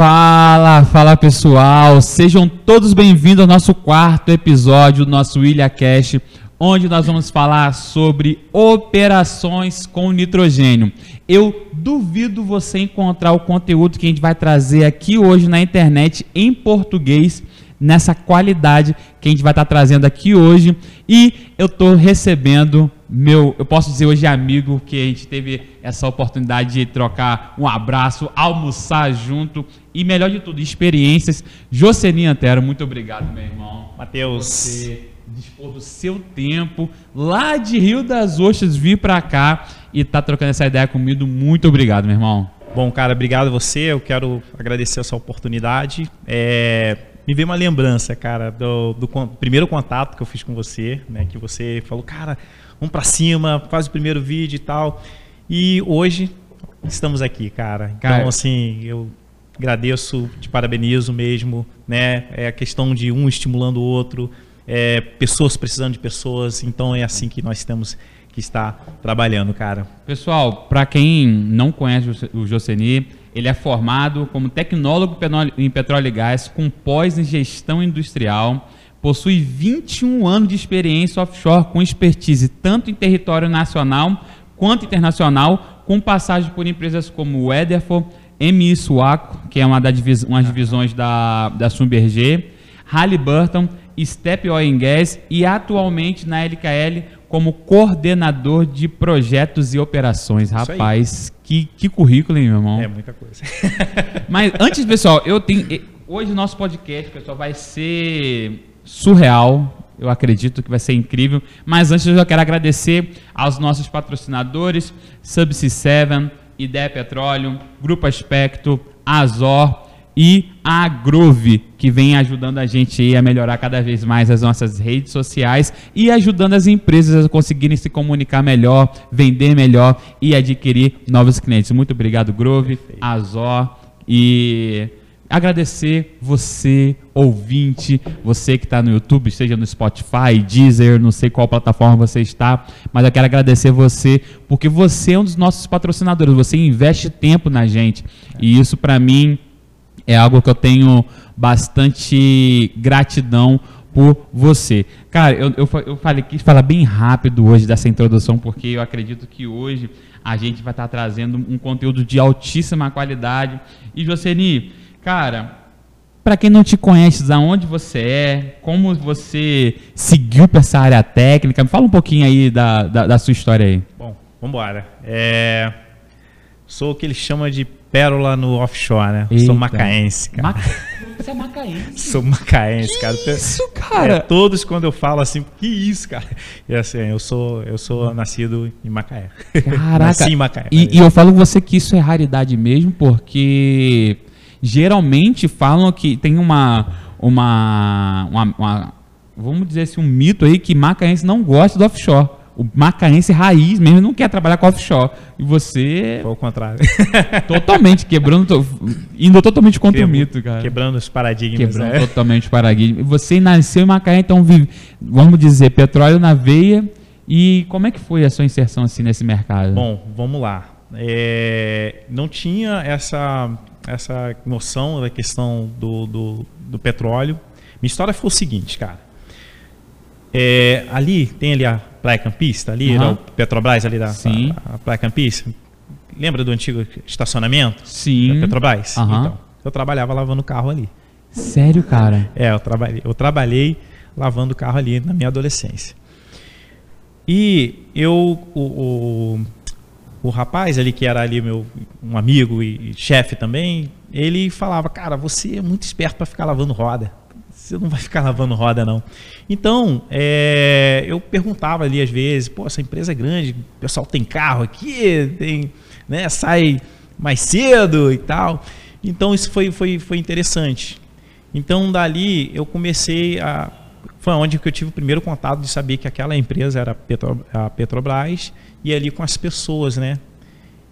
Fala, fala pessoal, sejam todos bem-vindos ao nosso quarto episódio do nosso Ilha Cash, onde nós vamos falar sobre operações com nitrogênio. Eu duvido você encontrar o conteúdo que a gente vai trazer aqui hoje na internet em português nessa qualidade que a gente vai estar trazendo aqui hoje. E eu estou recebendo meu, eu posso dizer hoje amigo, que a gente teve essa oportunidade de trocar um abraço, almoçar junto e melhor de tudo, experiências. Jocely Antero, muito obrigado, meu irmão. Matheus. Você dispor do seu tempo lá de Rio das Ostras vir para cá e tá trocando essa ideia comigo. Muito obrigado, meu irmão. Bom, cara, obrigado a você. Eu quero agradecer essa oportunidade. É, me veio uma lembrança, cara, do, do, primeiro contato que eu fiz com você, né? Que você falou, cara, vamos para cima, faz o primeiro vídeo e tal. E hoje estamos aqui, cara. Então, cara, assim, eu agradeço, te parabenizo mesmo, né? É a questão de um estimulando o outro, é, pessoas precisando de pessoas. Então é assim que nós temos que estar trabalhando, cara. Pessoal, para quem não conhece o Joceni, ele é formado como tecnólogo em petróleo e gás com pós em gestão industrial Possui 21 anos de experiência offshore com expertise tanto em território nacional quanto internacional, com passagem por empresas como Weatherford, MI Suaco, que é uma das divis umas divisões da, da Schlumberger, Halliburton, Step Oil Gas e atualmente na LKL como coordenador de projetos e operações. Rapaz, que, que currículo, hein, meu irmão? É muita coisa. Mas antes, pessoal, eu tenho. Hoje o nosso podcast, pessoal, vai ser surreal. Eu acredito que vai ser incrível. Mas antes eu já quero agradecer aos nossos patrocinadores, Subsea 7, Ideia Petróleo, Grupo Aspecto, Azor e a Grove, que vem ajudando a gente a melhorar cada vez mais as nossas redes sociais e ajudando as empresas a conseguirem se comunicar melhor, vender melhor e adquirir novos clientes. Muito obrigado, Grove, Azor e agradecer você, ouvinte, você que está no YouTube, seja no Spotify, Deezer, não sei qual plataforma você está, mas eu quero agradecer você, porque você é um dos nossos patrocinadores, você investe tempo na gente, e isso para mim é algo que eu tenho bastante gratidão por você. Cara, eu, eu, eu falei, quis falar bem rápido hoje dessa introdução, porque eu acredito que hoje a gente vai estar trazendo um conteúdo de altíssima qualidade. E, Jocely, Cara, para quem não te conhece, da onde você é, como você seguiu para essa área técnica, me fala um pouquinho aí da, da, da sua história aí. Bom, vamos embora. É... Sou o que eles chamam de pérola no offshore, né? Eita. Sou macaense, cara. Maca... Você é macaense? Sou macaense, que cara. Isso, cara. É, todos quando eu falo assim, que isso, cara? E assim, eu sou, eu sou nascido em Macaé. Caraca. Nasci em Macaé. E, e eu falo com você que isso é raridade mesmo, porque geralmente falam que tem uma, uma, uma, uma vamos dizer assim, um mito aí que macaense não gosta do offshore. O macaense raiz mesmo não quer trabalhar com offshore. E você. Foi o contrário. Totalmente, quebrando. Indo totalmente contra Quebra, o mito, cara. Quebrando os paradigmas. Quebrando né? totalmente os paradigmas. Você nasceu em Macaé, então vive, vamos dizer, petróleo na veia. E como é que foi a sua inserção assim nesse mercado? Bom, vamos lá. É, não tinha essa essa noção da questão do, do, do petróleo. Minha história foi o seguinte, cara. É, ali, tem ali a Praia Campista, ali, uhum. o Petrobras ali da Sim. A, a Praia Campista. Lembra do antigo estacionamento? Sim. Da Petrobras? Uhum. Então, eu trabalhava lavando carro ali. Sério, cara? É, eu trabalhei, eu trabalhei lavando carro ali na minha adolescência. E eu, o, o o rapaz ali que era ali meu um amigo e, e chefe também, ele falava, cara, você é muito esperto para ficar lavando roda. Você não vai ficar lavando roda não. Então é, eu perguntava ali às vezes, pô, essa empresa é grande, o pessoal tem carro aqui, tem, né, sai mais cedo e tal. Então isso foi foi foi interessante. Então dali eu comecei a foi onde que eu tive o primeiro contato de saber que aquela empresa era Petro, a Petrobras e ali com as pessoas, né?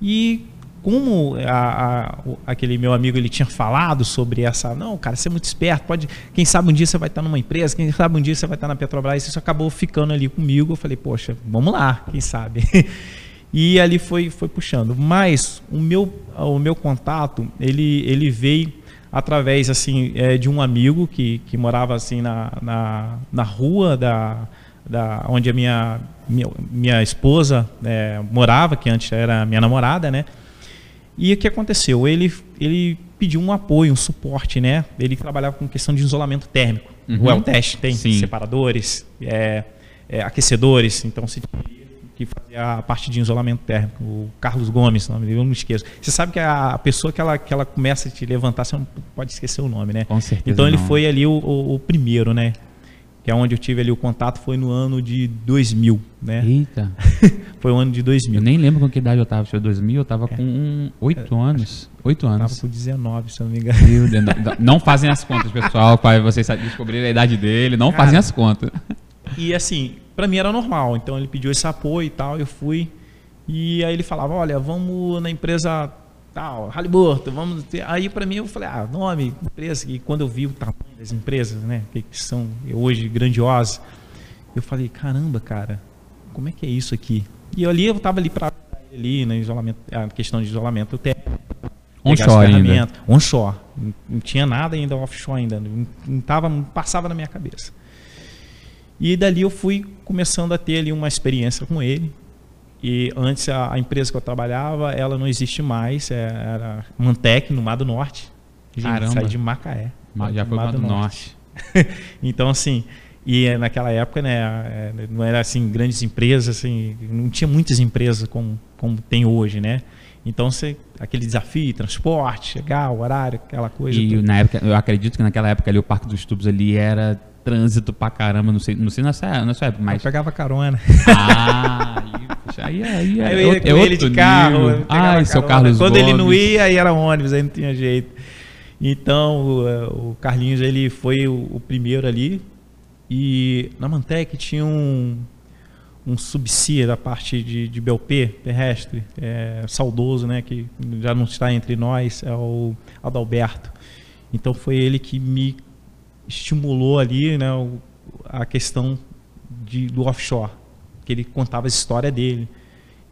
E como a, a, aquele meu amigo ele tinha falado sobre essa, não, cara, você é muito esperto, pode, quem sabe um dia você vai estar numa empresa, quem sabe um dia você vai estar na Petrobras, isso acabou ficando ali comigo. Eu falei, poxa, vamos lá, quem sabe. e ali foi, foi puxando. Mas o meu, o meu contato, ele, ele veio através assim é, de um amigo que, que morava assim na, na, na rua da, da onde a minha minha, minha esposa é, morava, que antes era minha namorada, né? E o que aconteceu? Ele, ele pediu um apoio, um suporte, né? Ele trabalhava com questão de isolamento térmico. Uhum. O El-Test tem Sim. separadores, é, é, aquecedores, então se que fazia a parte de isolamento térmico, o Carlos Gomes, nome dele, eu não esqueço. Você sabe que a pessoa que ela, que ela começa a te levantar, você não pode esquecer o nome, né? Com certeza. Então não. ele foi ali o, o, o, primeiro, né? Que é onde eu tive ali o contato, foi no ano de 2000, né? Eita. foi o ano de 2000. Eu nem lembro com que idade eu estava. Foi 2000, eu estava é. com 8 é, anos. 8 anos. Eu tava com 19, se eu não me engano. Não, não fazem as contas, pessoal, para vocês descobrirem a idade dele. Não Cara, fazem as contas. E assim, para mim era normal. Então ele pediu esse apoio e tal, eu fui. E aí ele falava, olha, vamos na empresa tal, Halliburton, vamos ter... Aí para mim eu falei, ah, nome, empresa. E quando eu vi o tamanho das empresas, né, que são hoje grandiosas, eu falei, caramba, cara, como é que é isso aqui? E ali eu tava ali para ali na isolamento, a questão de isolamento térmico. Onshore ainda. Onshore. Não tinha nada ainda offshore ainda. Não, tava, não passava na minha cabeça. E dali eu fui começando a ter ali uma experiência com ele. E antes a, a empresa que eu trabalhava, ela não existe mais, é, era Mantec, no Mar do Norte. Caramba. Saí de Macaé. Já foi Mar do Norte. norte. então, assim, e é, naquela época, né, é, não era assim grandes empresas, assim, não tinha muitas empresas como, como tem hoje, né? Então, você, aquele desafio, transporte, chegar, horário, aquela coisa. E tudo. na época, eu acredito que naquela época ali o Parque dos Tubos ali era trânsito pra caramba, não sei, não sei nessa, nessa época, mas... Eu pegava carona. Ah, aí, aí, aí, aí eu ia com é ele de carro. Ah, seu Carlos Quando Gomes. ele não ia, aí era ônibus, aí não tinha jeito. Então, o, o Carlinhos, ele foi o, o, primeiro ali. E na Mantec tinha um, um subsídio da parte de, de BLP terrestre, é, saudoso, né, que já não está entre nós, é o Adalberto. Então foi ele que me estimulou ali né, a questão de, do offshore, que ele contava a história dele.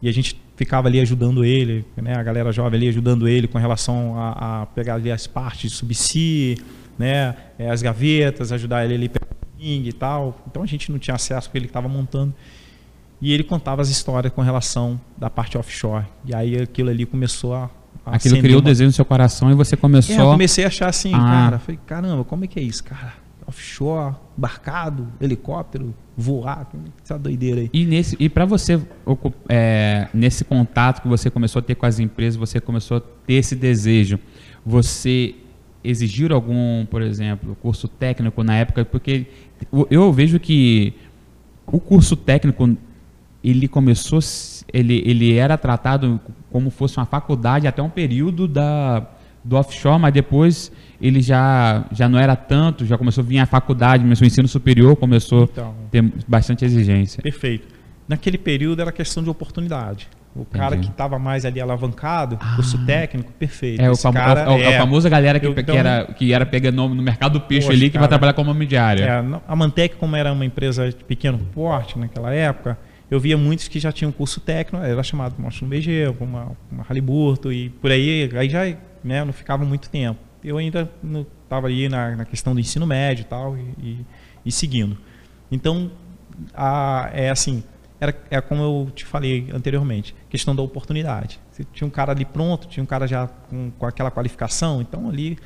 E a gente ficava ali ajudando ele, né, a galera jovem ali ajudando ele com relação a, a pegar ali as partes de subsídio, né, é, as gavetas, ajudar ele ali e tal. Então a gente não tinha acesso que ele estava montando. E ele contava as histórias com relação da parte offshore. E aí aquilo ali começou a Aquilo criou o uma... desejo no seu coração e você começou. É, eu comecei a achar assim, ah. cara, falei, caramba, como é que é isso, cara? Offshore, barcado, helicóptero, voar, essa doideira aí. E nesse e para você é, nesse contato que você começou a ter com as empresas, você começou a ter esse desejo, você exigiu algum, por exemplo, curso técnico na época, porque eu vejo que o curso técnico ele começou, ele, ele era tratado como fosse uma faculdade até um período da, do offshore, mas depois ele já, já não era tanto, já começou a vir a faculdade, começou o ensino superior, começou então, a ter bastante exigência. Perfeito. Naquele período era questão de oportunidade. O Entendi. cara que estava mais ali alavancado, ah. curso técnico, perfeito. É, o, famo cara, é, é, a famosa galera que, eu, então, que, era, que era pegando no mercado do peixe ali, que cara, vai trabalhar como homem diária. É, a Mantec, como era uma empresa de pequeno porte naquela época, eu via muitos que já tinham curso técnico, era chamado mostra no BG, uma, uma Haliburto e por aí, aí já né, não ficava muito tempo. Eu ainda estava ali na, na, questão do ensino médio e tal, e, e, e seguindo. Então, a, é assim, era, é como eu te falei anteriormente, questão da oportunidade. Você tinha um cara ali pronto, tinha um cara já com, com aquela qualificação, então ali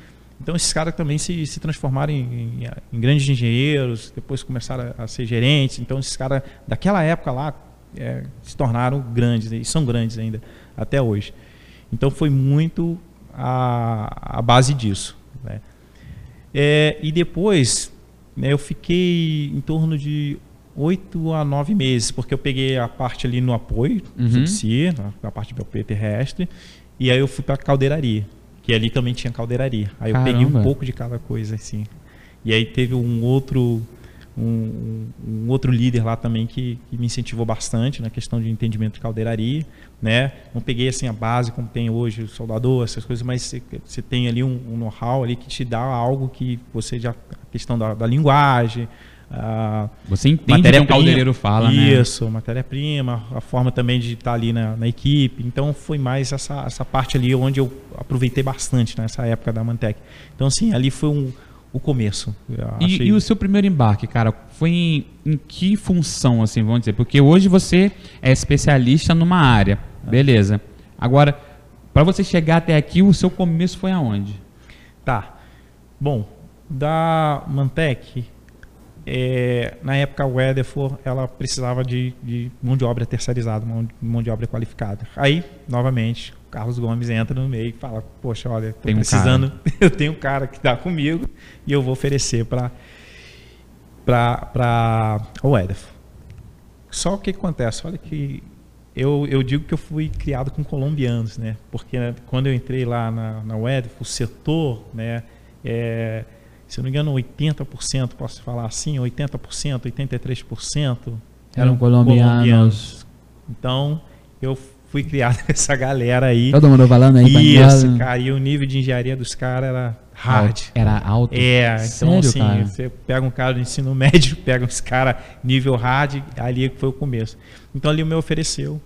então esses caras também se, se transformaram em, em, em grandes engenheiros, depois começaram a, a, ser gerentes. Então esses caras daquela época lá é, se tornaram grandes e são grandes ainda até hoje. Então foi muito a, a base disso. Né? É, e depois né, eu fiquei em torno de oito a nove meses, porque eu peguei a parte ali no apoio, uhum. subsídio, a parte do BOP terrestre, e aí eu fui para a caldeiraria que ali também tinha caldeiraria. Aí eu peguei um pouco de cada coisa, assim. E aí teve um outro um, um, outro líder lá também que, que, me incentivou bastante na questão de entendimento de caldeiraria, né? Não peguei assim a base como tem hoje o soldador, essas coisas, mas você, você tem ali um, um know-how ali que te dá algo que você já a questão da, da linguagem, a Você entende o que um caldeireiro fala, né? Isso, matéria-prima, a forma também de estar ali na, na, equipe. Então foi mais essa, essa parte ali onde eu aproveitei bastante nessa época da Mantec. Então, assim, ali foi um, o começo. E, e, o seu primeiro embarque, cara, foi em, em, que função, assim, vamos dizer? Porque hoje você é especialista numa área, beleza. Agora, para você chegar até aqui, o seu começo foi aonde? Tá. Bom, da Mantec, é, na época a Weatherford, ela precisava de, de, mão de obra terceirizada, mão, mão de obra qualificada. Aí, novamente, Carlos Gomes entra no meio e fala: Poxa, olha, estou precisando, um eu tenho um cara que está comigo e eu vou oferecer para para a Weatherford. Só o que acontece? Olha que eu, eu digo que eu fui criado com colombianos, né? Porque né, quando eu entrei lá na, na Weatherford, o setor, né? É, se não me engano, 80%, posso falar assim, 80%, 83% eram colombianos. colombianos. Então, eu fui criado com essa galera aí. Todo mundo falando aí. Isso, cara, e o nível de engenharia dos caras era hard. Era alto? É, então Sério, assim, cara? você pega um cara do ensino médio, pega uns caras nível hard, ali foi o começo. Então ali o meu ofereceu.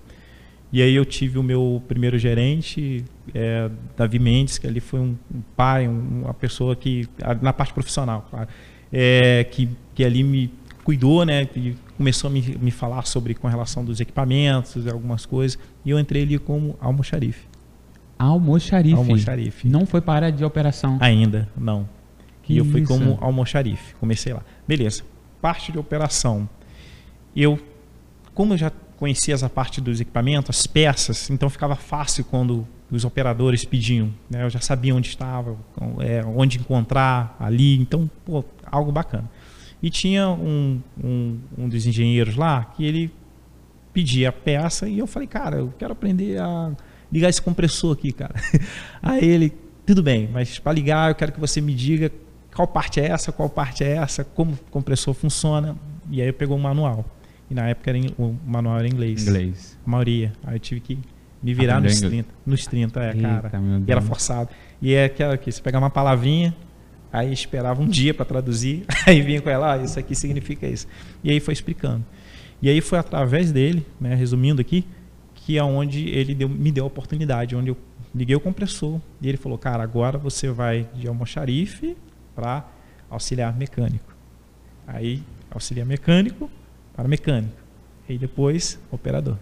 E aí eu tive o meu primeiro gerente, é, Davi Mendes, que ali foi um, um pai, um, uma pessoa que, na parte profissional, claro, é, que, que ali me cuidou, né? E começou a me, me falar sobre com relação dos equipamentos, algumas coisas. E eu entrei ali como almoxarife. Almoxarife? Almoxarife. Não foi para de operação? Ainda, não. Que e eu fui como almoxarife. Comecei lá. Beleza. Parte de operação. Eu, como eu já conhecia essa parte dos equipamentos, as peças, então ficava fácil quando os operadores pediam. Né? Eu já sabia onde estava, é, onde encontrar ali, então, pô, algo bacana. E tinha um, um, um dos engenheiros lá que ele pedia a peça e eu falei, cara, eu quero aprender a ligar esse compressor aqui, cara. Aí ele, tudo bem, mas para ligar eu quero que você me diga qual parte é essa, qual parte é essa, como o compressor funciona. E aí eu pegou um manual. E na época era em, o manual era em inglês. Inglês. A maioria. Aí eu tive que me virar nos 30. Nos 30, é, Eita, cara. E era forçado. E é aquela que você pegava uma palavrinha, aí esperava um dia para traduzir, aí vinha com ela, ah, isso aqui significa isso. E aí foi explicando. E aí foi através dele, né, resumindo aqui, que é onde ele deu, me deu a oportunidade, onde eu liguei o compressor e ele falou, cara, agora você vai de almoxarife para auxiliar mecânico. Aí, auxiliar mecânico, para mecânico. E depois, operador.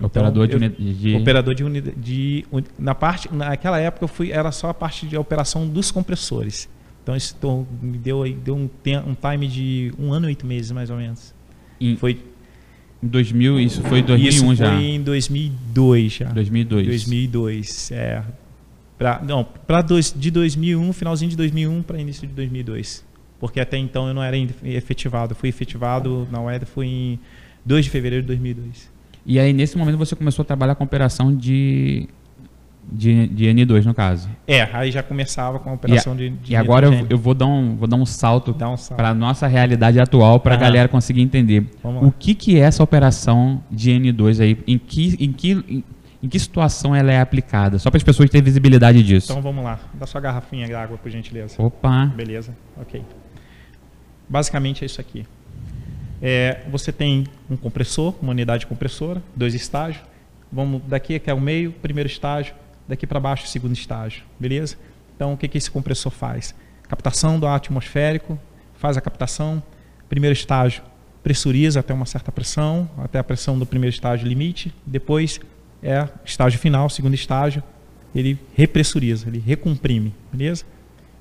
Operador então, de, de, Operador de unidade. De, na parte, naquela época eu fui, era só a parte de operação dos compressores. Então isso me deu, deu um, um time de um ano e oito meses, mais ou menos. Em, foi em 2000, isso foi em 2001 isso já? foi em 2002 já. 2002. 2002, é. Pra, não, dois, de 2001, finalzinho de 2001 para início de 2002 porque até então eu não era efetivado. Fui efetivado na UED foi em 2 de fevereiro de 2002. E aí, nesse momento, você começou a trabalhar com operação de, de, de N2, no caso? É, aí já começava com a operação e, de, de E agora eu, eu, vou dar um, vou dar um salto, um salto. para a nossa realidade atual, para a galera conseguir entender. O que, que é essa operação de N2 aí? Em que, em que, em, em que situação ela é aplicada? Só para as pessoas terem visibilidade disso. Então vamos lá. Dá sua garrafinha de água, por gentileza. Opa! Beleza, ok. Basicamente é isso aqui. É, você tem um compressor, uma unidade compressora, dois estágios. Vamos daqui que é o meio, primeiro estágio, daqui para baixo, segundo estágio, beleza? Então o que, que esse compressor faz? Captação do ar atmosférico, faz a captação. Primeiro estágio, pressuriza até uma certa pressão, até a pressão do primeiro estágio limite. Depois é estágio final, segundo estágio, ele repressuriza, ele recomprime, beleza?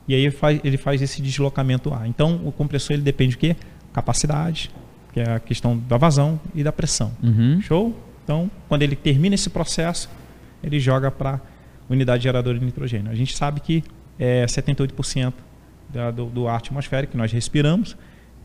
E aí ele faz, ele faz esse deslocamento lá. Então, o compressor ele depende de quê? Capacidade, que é a questão da vazão e da pressão. Uhum. Show? Então, quando ele termina esse processo, ele joga para unidade geradora de nitrogênio. A gente sabe que é 78% da, do, do ar atmosférico que nós respiramos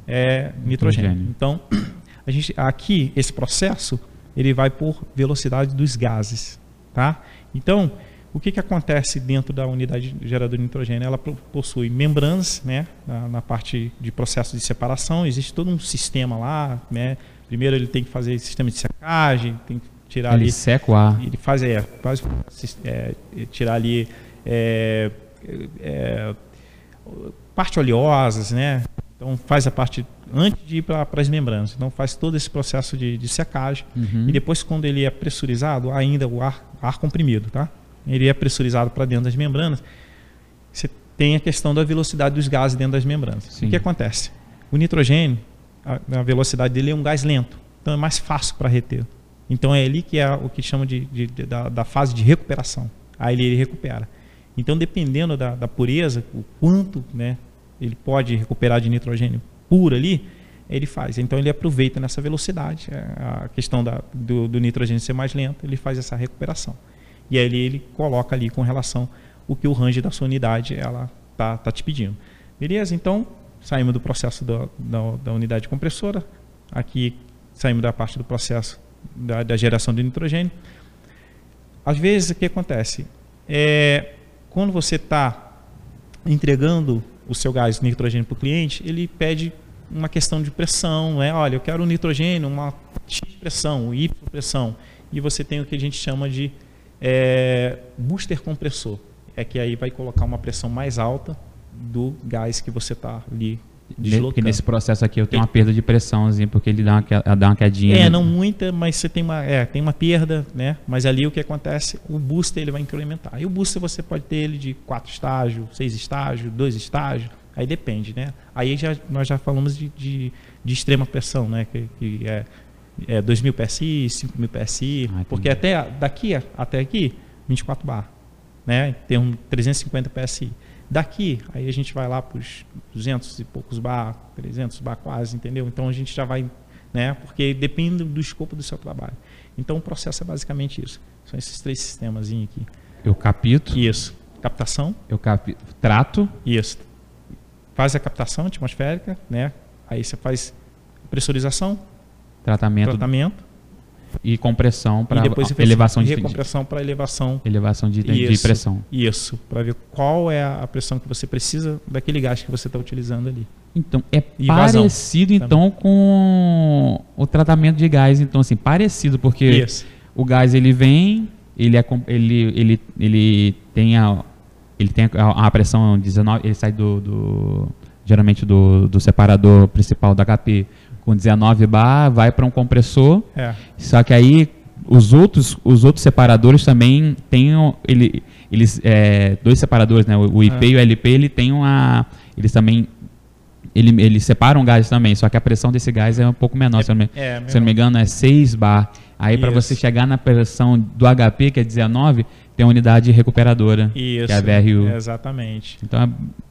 é nitrogênio. nitrogênio. Então, a gente, aqui, esse processo, ele vai por velocidade dos gases. Tá? Então, o que, que acontece dentro da unidade geradora de nitrogênio? Ela possui membranas, né, na, na, parte de processo de separação. Existe todo um sistema lá, né? Primeiro ele tem que fazer sistema de secagem, tem que tirar ele ali. seca o ar. Ele faz é, faz é, tirar ali é, é, parte oleosas, né? Então faz a parte antes de ir para as membranas. Então faz todo esse processo de, de secagem Uhum. e depois quando ele é pressurizado, ainda o ar, ar comprimido, tá? Ele é pressurizado para dentro das membranas. Você tem a questão da velocidade dos gases dentro das membranas. Sim. O que acontece? O nitrogênio, a, a velocidade dele é um gás lento, então é mais fácil para reter. Então é ali que é o que chama de, de- de- da, da fase de recuperação. Aí ele, ele recupera. Então dependendo da, da pureza, o quanto, né, ele pode recuperar de nitrogênio puro ali, ele faz. Então ele aproveita nessa velocidade, é, a questão da, do, do nitrogênio ser mais lento, ele faz essa recuperação. E aí ele, coloca ali com relação o que o range da sua unidade ela tá, tá te pedindo. Beleza? Então saímos do processo da, da, da unidade compressora, aqui saímos da parte do processo da, da geração de nitrogênio. Às vezes o que acontece é quando você está entregando o seu gás nitrogênio para o cliente, ele pede uma questão de pressão, né? Olha, eu quero um nitrogênio, uma X pressão, Y pressão, e você tem o que a gente chama de é, booster compressor, é que aí vai colocar uma pressão mais alta do gás que você está ali deslocando. Porque nesse processo aqui eu tenho uma perda de pressãozinha, porque ele dá uma, dá uma quedinha. É, né? não muita, mas você tem uma, é, tem uma perda, né? Mas ali o que acontece, o booster ele vai incrementar. E o booster você pode ter ele de quatro estágios, seis estágios, dois estágios, aí depende, né? Aí já, nós já falamos de, de, de extrema pressão, né? Que, que é, é 2.000 PSI, 5.000 PSI, Ah, porque até daqui a- até aqui, 24 bar, né? Tem um 350 PSI. Daqui, aí a gente vai lá para os 200 e poucos bar, 300 bar quase, entendeu? Então a gente já vai, né? Porque depende do escopo do seu trabalho. Então o processo é basicamente isso. São esses três sistemas aqui. Eu capito, Isso. Captação, eu capi, trato, isso. Faz a captação atmosférica, né? Aí você faz pressurização, tratamento tratamento e compressão para elevação de, recompressão para elevação. elevação de, de Isso. pressão. Isso, para ver qual é a pressão que você precisa daquele gás que você está utilizando ali. Então, é E vazão parecido então com o tratamento de gás, então assim, parecido porque Isso. o gás ele vem, ele é ele ele ele tem a ele tem a, a pressão 19, ele sai do, do- geralmente do, do separador principal da HP com 19 bar, vai para um compressor É. Só que aí os outros, os outros separadores também têm ele, eles é, dois separadores, né? O, o IP É. e o LP, ele tem uma eles também ele, eles separam gás também, só que a pressão desse gás é um pouco menor, se, eu não me, É, se eu não me engano é 6 bar. Aí para você chegar na pressão do HP, que é 19, tem a unidade recuperadora, Isso. que é a VRU. Exatamente. Então, é-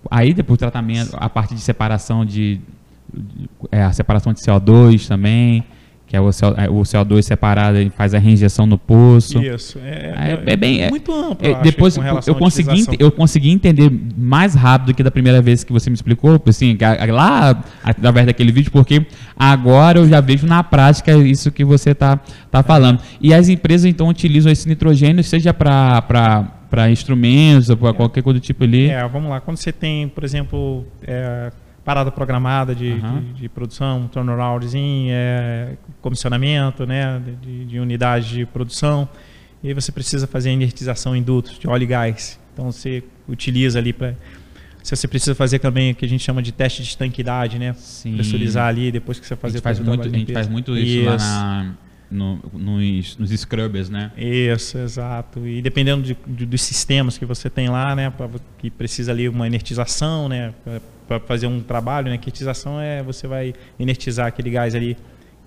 aí depois o tratamento, a parte de separação de- é, a separação de CO2 também, que é o, CO, é, o CO2 separado, ele faz a reinjeção no poço. Isso. É, É- é bem- é- muito amplo. É, eu acho, depois com eu, consegui, eu consegui entender mais rápido que da primeira vez que você me explicou, assim, lá através daquele vídeo, porque agora eu já vejo na prática isso que você está tá falando. E as empresas então utilizam esse nitrogênio, seja para instrumentos ou para qualquer coisa do tipo ali. É, vamos lá. Quando você tem, por exemplo, é, parada programada de, Aham. de, de produção, turnaroundzinho, é, comissionamento né, de, de unidade de produção, e aí você precisa fazer a inertização em dutos de óleo e gás. Então você utiliza ali para. Se você precisa fazer também o que a gente chama de teste de estanquidade, né? Sim. Pressurizar ali depois que você A fazer gente faz muito, a gente faz muito isso, lá na, no- nos, nos scrubbers, né? Isso, exato. E dependendo de- de- dos sistemas que você tem lá, né, pra, que precisa ali uma inertização, né, para fazer um trabalho, né, que inertização é você vai inertizar aquele gás ali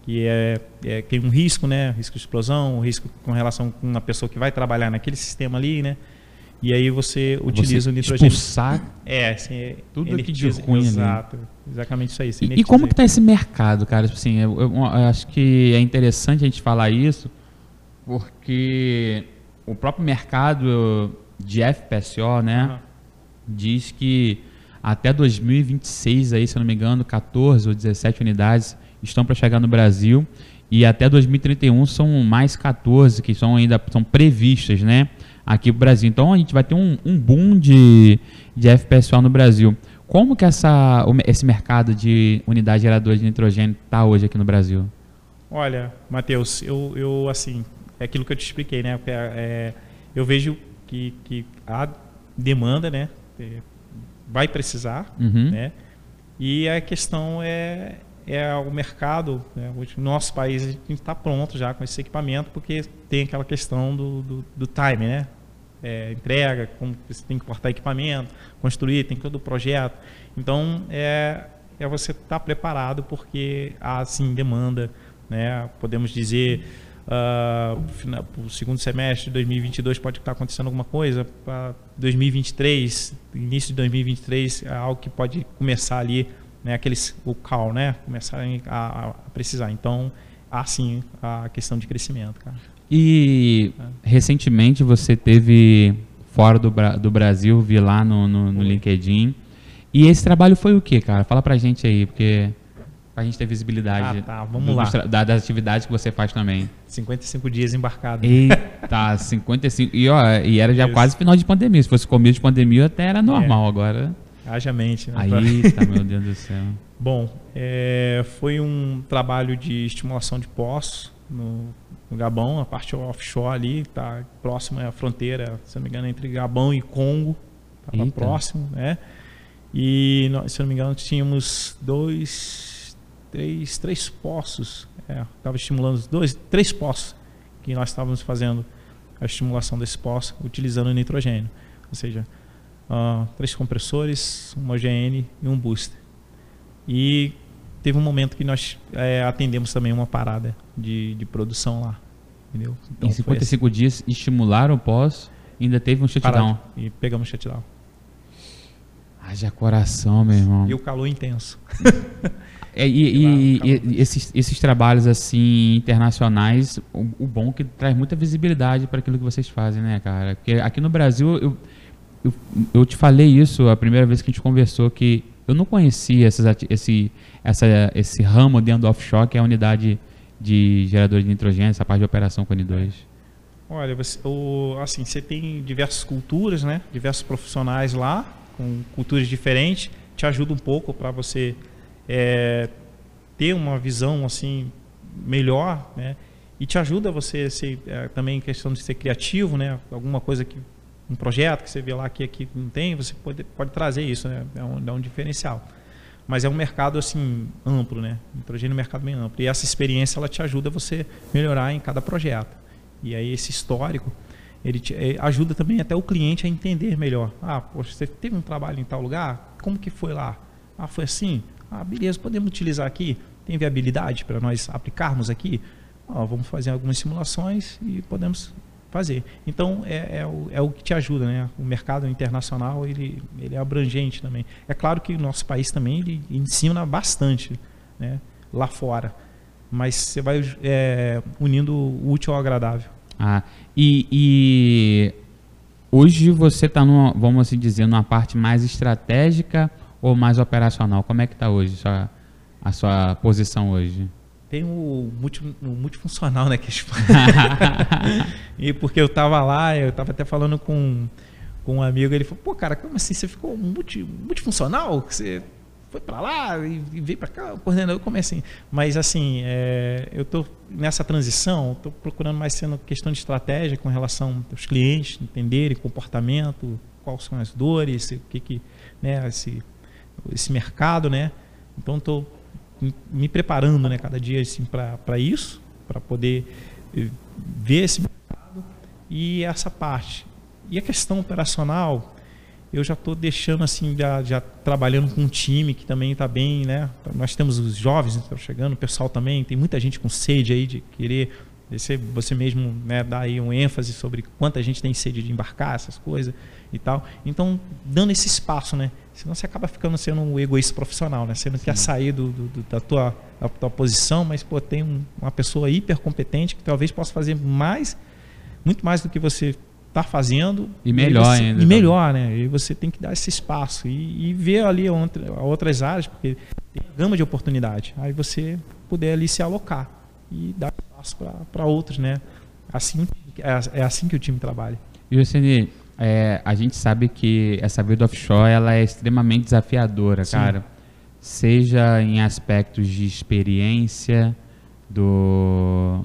que é, é tem um risco, né, risco de explosão, um risco com relação com uma pessoa que vai trabalhar naquele sistema ali, né, e aí você utiliza Você o nitrogênio. Expulsar. É, assim, é, Tudo aqui de ruim ali. Exato, exatamente isso aí. E, e como que tá esse mercado, cara? Tipo Assim, eu, eu- eu acho que é interessante a gente falar isso, porque o próprio mercado de FPSO, né, Aham. diz que até 2026, aí, se eu não me engano, 14 ou 17 unidades estão para chegar no Brasil e até 2031 são mais 14 que são ainda são previstas, né, aqui pro Brasil. Então a gente vai ter um, um boom de, de FPSO no Brasil. Como que essa, o esse mercado de unidade geradora de nitrogênio está hoje aqui no Brasil? Olha, Matheus, eu, eu assim, é aquilo que eu te expliquei, né? Porque, é, eu vejo que, que a demanda, né, é, vai precisar, Uhum. né? E a questão é, é o mercado. Né? O nosso país a gente está pronto já com esse equipamento, porque tem aquela questão do, do, do time, né? É, entrega, como você tem que portar equipamento, construir, tem todo o projeto. Então, é, é você estar tá preparado, porque há, sim, demanda. Né? Podemos dizer, uh, o segundo semestre de 2022 pode estar acontecendo alguma coisa, para 2023, início de 2023, é algo que pode começar ali né, aqueles, o call, né, começarem a, a, precisar. Então, há sim a questão de crescimento, cara. E é. recentemente você teve fora do, do Brasil, vi lá no, no, no LinkedIn. E esse trabalho foi o que, cara? Fala pra gente aí, porque pra gente ter visibilidade ah, tá, vamos lá. Da, das atividades que você faz também. 55 dias embarcado. Eita, 55. E, ó, e era já Isso. quase final de pandemia. Se fosse começo de pandemia, até era normal. É. Agora. Haja mente. Né? Aí, tá, meu Deus do céu. Bom, é, foi um trabalho de estimulação de poços no, no, Gabão, a parte offshore ali, tá próximo à fronteira, se não me engano, entre Gabão e Congo, estava próximo, né? E, se não me engano, tínhamos dois, três, três poços, estava é, estimulando dois, três poços que nós estávamos fazendo a estimulação desse poço utilizando nitrogênio, ou seja, uh, três compressores, um OGN e um booster. E teve um momento que nós é, atendemos também uma parada de, de produção lá. Entendeu? Então, em 55 assim. dias estimularam o pós, ainda teve um shutdown. Parado, e pegamos shutdown. Haja coração, meu irmão. E o calor intenso. É, e, e, e esses, esses trabalhos assim internacionais, o, o, bom é que traz muita visibilidade para aquilo que vocês fazem, né, cara? Porque aqui no Brasil, eu, eu, eu te falei isso a primeira vez que a gente conversou, que eu não conhecia esses, esse, essa, esse ramo dentro do offshore, que é a unidade de gerador de nitrogênio, essa parte de operação com N2. Olha, você, o, assim, você tem diversas culturas, né? Diversos profissionais lá, com culturas diferentes, te ajuda um pouco para você é, ter uma visão assim melhor, né? E te ajuda você ser, é, também em questão de ser criativo, né? Alguma coisa que um projeto que você vê lá que aqui não tem, você pode, pode trazer isso, né? É um, é um diferencial. Mas é um mercado assim amplo, né? Nitrogênio é um mercado bem amplo. E essa experiência ela te ajuda você melhorar em cada projeto. E aí esse histórico ele te, é, ajuda também até o cliente a entender melhor. Ah, poxa, você teve um trabalho em tal lugar? Como que foi lá? Ah, foi assim? Ah, beleza, podemos utilizar aqui? Tem viabilidade para nós aplicarmos aqui? Ah, vamos fazer algumas simulações e podemos fazer. Então é, é, o, é o que te ajuda, né? O mercado internacional ele, ele é abrangente também. É claro que o nosso país também ele ensina bastante, né? Lá fora, mas você vai é, unindo o útil ao agradável. Ah, e, e hoje você está, vamos assim dizer, numa parte mais estratégica ou mais operacional? Como é que está hoje sua, a sua posição hoje? Tem o, multi, o multifuncional, né? Que e porque eu estava lá, eu estava até falando com, com um amigo, ele falou, pô, cara, como assim? Você ficou multi, multifuncional? Você foi para lá e, e veio para cá, coordenador, como é assim? Mas assim, é, eu estou nessa transição, estou procurando mais sendo questão de estratégia com relação aos clientes entenderem comportamento, quais são as dores, o que que, né, esse, esse mercado, né? Então estou me preparando, né, cada dia assim para isso, para poder eh, ver esse mercado e essa parte. E a questão operacional, eu já estou deixando assim, já, já, trabalhando com um time que também está bem, né? Nós temos os jovens que estão chegando, o pessoal também, tem muita gente com sede aí de querer, você, você mesmo né, dá aí um ênfase sobre quanta gente tem sede de embarcar, essas coisas e tal. Então, dando esse espaço, né? Senão você acaba ficando sendo um egoísta profissional, né? Você não Sim. quer sair do, do, da, tua, da tua posição, mas pô, tem um, uma pessoa hiper competente que talvez possa fazer mais, muito mais do que você está fazendo. E melhor e você, ainda. E melhor, né? E você tem que dar esse espaço e, e ver ali outra, outras áreas, porque tem gama de oportunidade. Aí você puder ali se alocar e dar espaço para outros, né? Assim, é, é, assim que o time trabalha. E Lucene, é, a gente sabe que essa vida offshore ela é extremamente desafiadora, Sim. cara. Seja em aspectos de experiência, do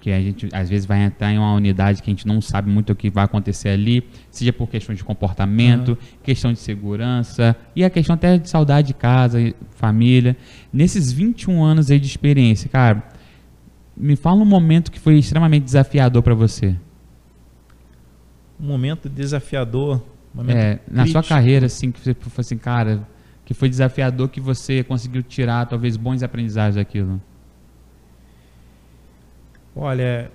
que a gente às vezes vai entrar em uma unidade que a gente não sabe muito o que vai acontecer ali, seja por questão de comportamento, uhum. questão de segurança e a questão até de saudade de casa, família. Nesses 21 anos aí de experiência, cara, me fala um momento que foi extremamente desafiador para você. Um momento desafiador, um momento é, na sua carreira assim que você falou assim, cara, que foi desafiador que você conseguiu tirar talvez bons aprendizados daquilo. Olha,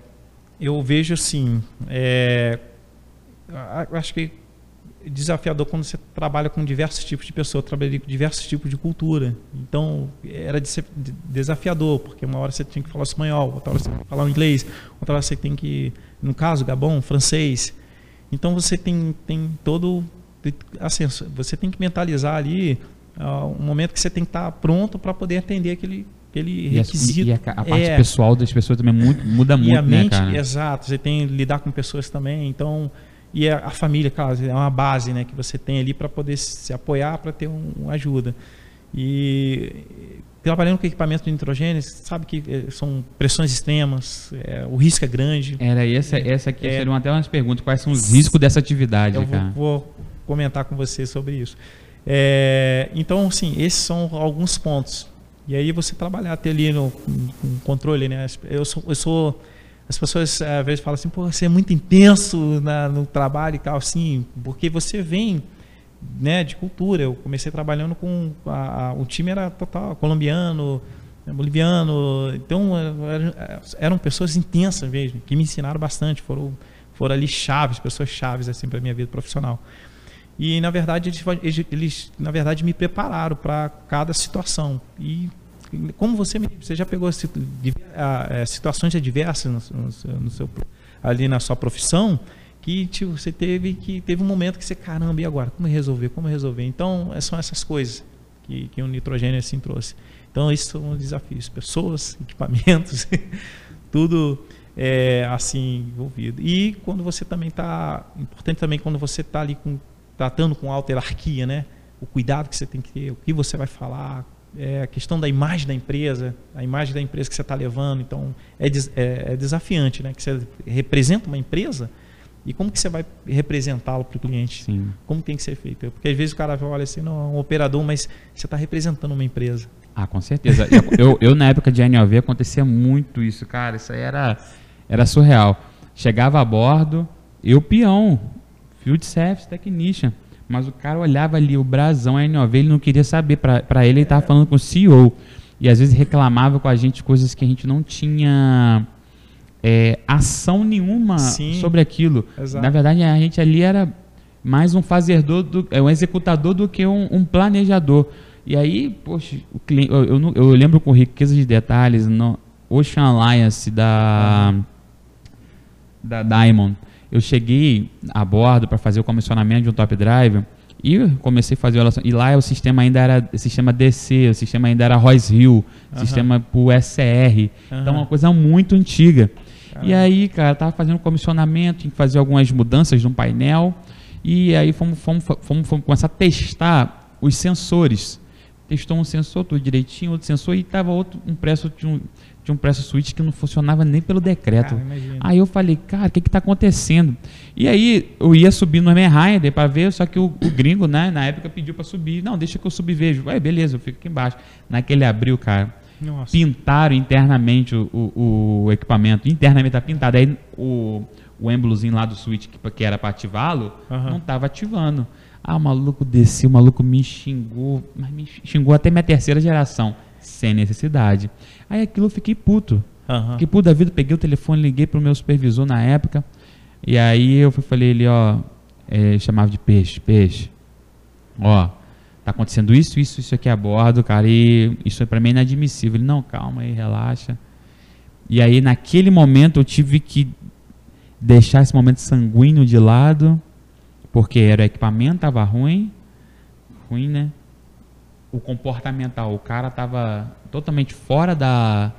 eu vejo assim, é, acho que desafiador quando você trabalha com diversos tipos de pessoas, trabalhei com diversos tipos de cultura. Então, era desafiador, porque uma hora você tinha que falar espanhol, outra hora você tem que falar inglês, outra hora você tem que, no caso, Gabão, francês. Então, você tem, tem todo. Assim, você tem que mentalizar ali uh, um momento que você tem que estar pronto para poder atender aquele, aquele e requisito. A, e a, a parte é, pessoal das pessoas também muito, muda muito, a mente, né, cara? Exato, você tem que lidar com pessoas também, então e a, a família, claro, é uma base, né, que você tem ali para poder se apoiar, para ter um, uma ajuda. E trabalhando com equipamento de nitrogênio, sabe que eh, são pressões extremas, é, o risco é grande. Era essa, é, essa aqui é, seriam até umas perguntas, quais são os riscos dessa atividade, eu? Vou, vou comentar com você sobre isso. É, então, assim, esses são alguns pontos. E aí você trabalhar até ali no, no controle, né? Eu sou, eu sou as pessoas às vezes falam assim, pô, você é muito intenso na, no trabalho e tal, assim, porque você vem né, de cultura. Eu comecei trabalhando com a, a, o time era total colombiano, boliviano, então eram, eram pessoas intensas mesmo, que me ensinaram bastante, foram foram ali chaves, pessoas chaves assim para minha vida profissional. E na verdade eles, eles na verdade me prepararam para cada situação e como você você já pegou é, situações adversas no, no, no seu, ali na sua profissão que tipo, você teve que teve um momento que você caramba e agora? Como resolver? Como resolver? Então é, são essas coisas que, que o nitrogênio assim trouxe. Então esses são os desafios. Pessoas equipamentos tudo é, assim envolvido. E quando você também está importante também quando você está ali com, tratando com alta hierarquia né? O cuidado que você tem que ter o que você vai falar é a questão da imagem da empresa, a imagem da empresa que você está levando. Então, é, des, é, é, desafiante, né? Que você representa uma empresa e como que você vai representá-lo para o cliente? Sim. Como tem que ser feito? Porque às vezes o cara olha assim, não, é um operador, mas você está representando uma empresa. Ah, com certeza. eu, eu, na época de NOV, acontecia muito isso, cara. Isso aí era, era surreal. Chegava a bordo, eu peão, Field Service Technician. Mas o cara olhava ali o brasão, a NOV, ele não queria saber. Para ele, ele estava falando com o CEO. E às vezes reclamava com a gente coisas que a gente não tinha é, ação nenhuma Sim, sobre aquilo. Exato. Na verdade, a gente ali era mais um fazedor, do, é, um executador do que um, um planejador. E aí, poxa, o cliente, eu, eu, eu, lembro com riqueza de detalhes, no Ocean Alliance da, uhum. da Diamond eu cheguei a bordo para fazer o comissionamento de um top drive e comecei a fazer o e lá o sistema ainda era sistema DC, o sistema ainda era Royce Hill, uhum. sistema por SR. Uhum. Então uma coisa muito antiga. Caramba. E aí, cara, tava fazendo comissionamento, tinha que fazer algumas mudanças no painel e aí fomos, fomos, fomos, fomos começar a testar os sensores. Testou um sensor tudo direitinho, outro sensor e tava outro um preço de um tinha um preço switch que não funcionava nem pelo decreto. Cara, aí eu falei, cara, o que está acontecendo? E aí eu ia subir no Emerheimer para ver, só que o, o, gringo, né, na época pediu para subir. Não, deixa que eu subi e vejo. Aí beleza, eu fico aqui embaixo. Naquele abril, cara, Nossa. pintaram internamente o, o, o equipamento. Internamente tá pintado. Aí o, o êmbolozinho lá do switch que, que era para ativá-lo, uhum. não estava ativando. Ah, o maluco desceu, o maluco me xingou, mas me xingou até minha terceira geração, sem necessidade. Aí aquilo eu fiquei puto. Uhum. Fiquei puto da vida, peguei o telefone, liguei pro meu supervisor na época. E aí eu falei ele, ó, é, chamava de peixe, peixe. Ó, tá acontecendo isso, isso, isso aqui a bordo, cara, e isso é para mim inadmissível. Ele, não, calma aí, relaxa. E aí naquele momento eu tive que deixar esse momento sanguíneo de lado, porque era o equipamento tava ruim, ruim, né? O comportamental, o cara tava totalmente fora da,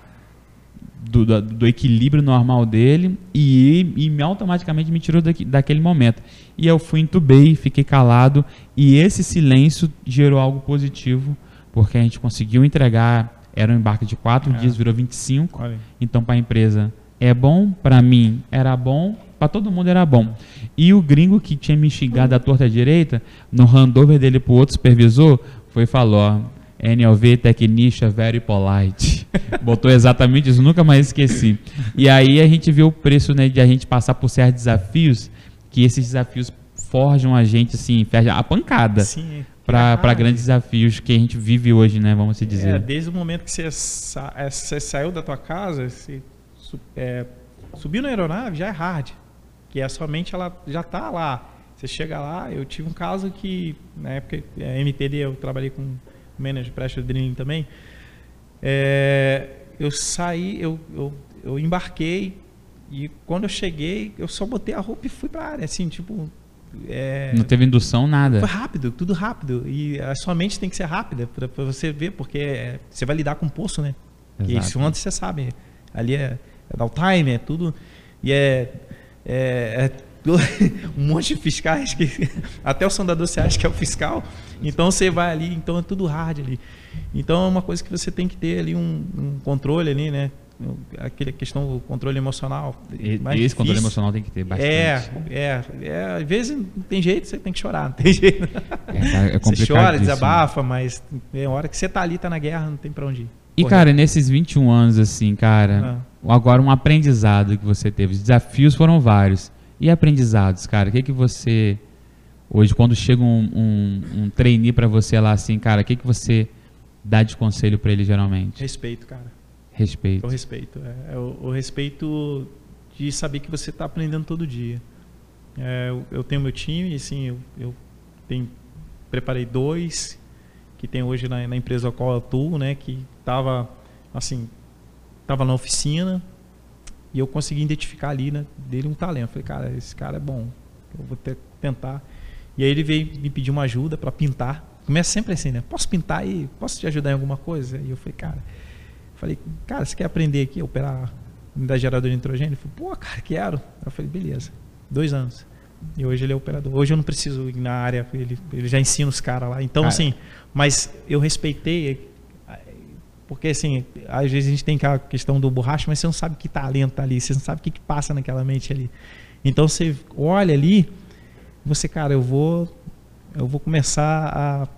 do, do, do, equilíbrio normal dele e, e me automaticamente me tirou daqui, daquele momento. E eu fui entubei, fiquei calado e esse silêncio gerou algo positivo porque a gente conseguiu entregar, era um embarque de quatro é. dias, virou 25. Olha. Então para a empresa é bom, para mim era bom, para todo mundo era bom. E o gringo que tinha me xingado à torta direita, no handover dele pro outro supervisor, foi e falou, ó, NLV Technisha Very Polite. Botou exatamente isso, nunca mais esqueci. E aí a gente viu o preço né, de a gente passar por certos desafios, que esses desafios forjam a gente, assim, a pancada. Sim. Para grandes desafios que a gente vive hoje, né? Vamos se dizer. É, desde o momento que você, sa é, você saiu da tua casa, você é, subiu na aeronave, já é hard. Que é somente ela já está lá. Você chega lá, eu tive um caso que, na época, é, MTD, eu trabalhei com manager pressure drilling também. É, eu saí, eu, eu, eu embarquei e quando eu cheguei, eu só botei a roupa e fui para a área, assim, tipo, é, não teve indução, nada. Foi rápido, tudo rápido. E a sua mente tem que ser rápida para você ver, porque você vai lidar com o poço, né? Exato. E isso antes você sabe. Ali é, é dar o time, é tudo. E é, é, é um monte de fiscais que até o sondador você acha que é o fiscal. Então você vai ali, então é tudo hard ali. Então é uma coisa que você tem que ter ali um, um controle ali, né? aquela questão do controle emocional. E, esse difícil. controle emocional tem que ter bastante. É, é, é, às vezes não tem jeito, você tem que chorar, não tem jeito. É, é você chora, desabafa, mas é hora que você tá ali, tá na guerra, não tem para onde ir. E, cara, nesses 21 anos, assim, cara, ah. agora um aprendizado que você teve. Os desafios foram vários. E aprendizados, cara? O que, que você. Hoje, quando chega um, um, um trainee para você lá, assim, cara, o que, que você dá de conselho para ele geralmente? Respeito, cara. Respeito. O respeito. É, é o, o, respeito de saber que você está aprendendo todo dia. É, eu, eu, tenho meu time, assim, eu, eu tenho, preparei dois que tem hoje na, na empresa a qual eu atuo, né, que estava assim, estava na oficina e eu consegui identificar ali né, dele um talento. Falei, cara, esse cara é bom, eu vou ter, tentar. E aí ele veio me pedir uma ajuda para pintar. Começa sempre assim, né? Posso pintar aí? Posso te ajudar em alguma coisa? E eu falei, cara, Falei, cara, você quer aprender aqui a operar unidade gerador de nitrogênio? Ele falou, pô, cara, quero. Eu falei, beleza. Dois anos. E hoje ele é operador. Hoje eu não preciso ir na área, ele, ele já ensina os caras lá. Então, cara. assim, mas eu respeitei, porque assim, às vezes a gente tem aquela questão do borracha, mas você não sabe que talento tá ali, você não sabe o que, que passa naquela mente ali. Então você olha ali, você, cara, eu vou, eu vou começar a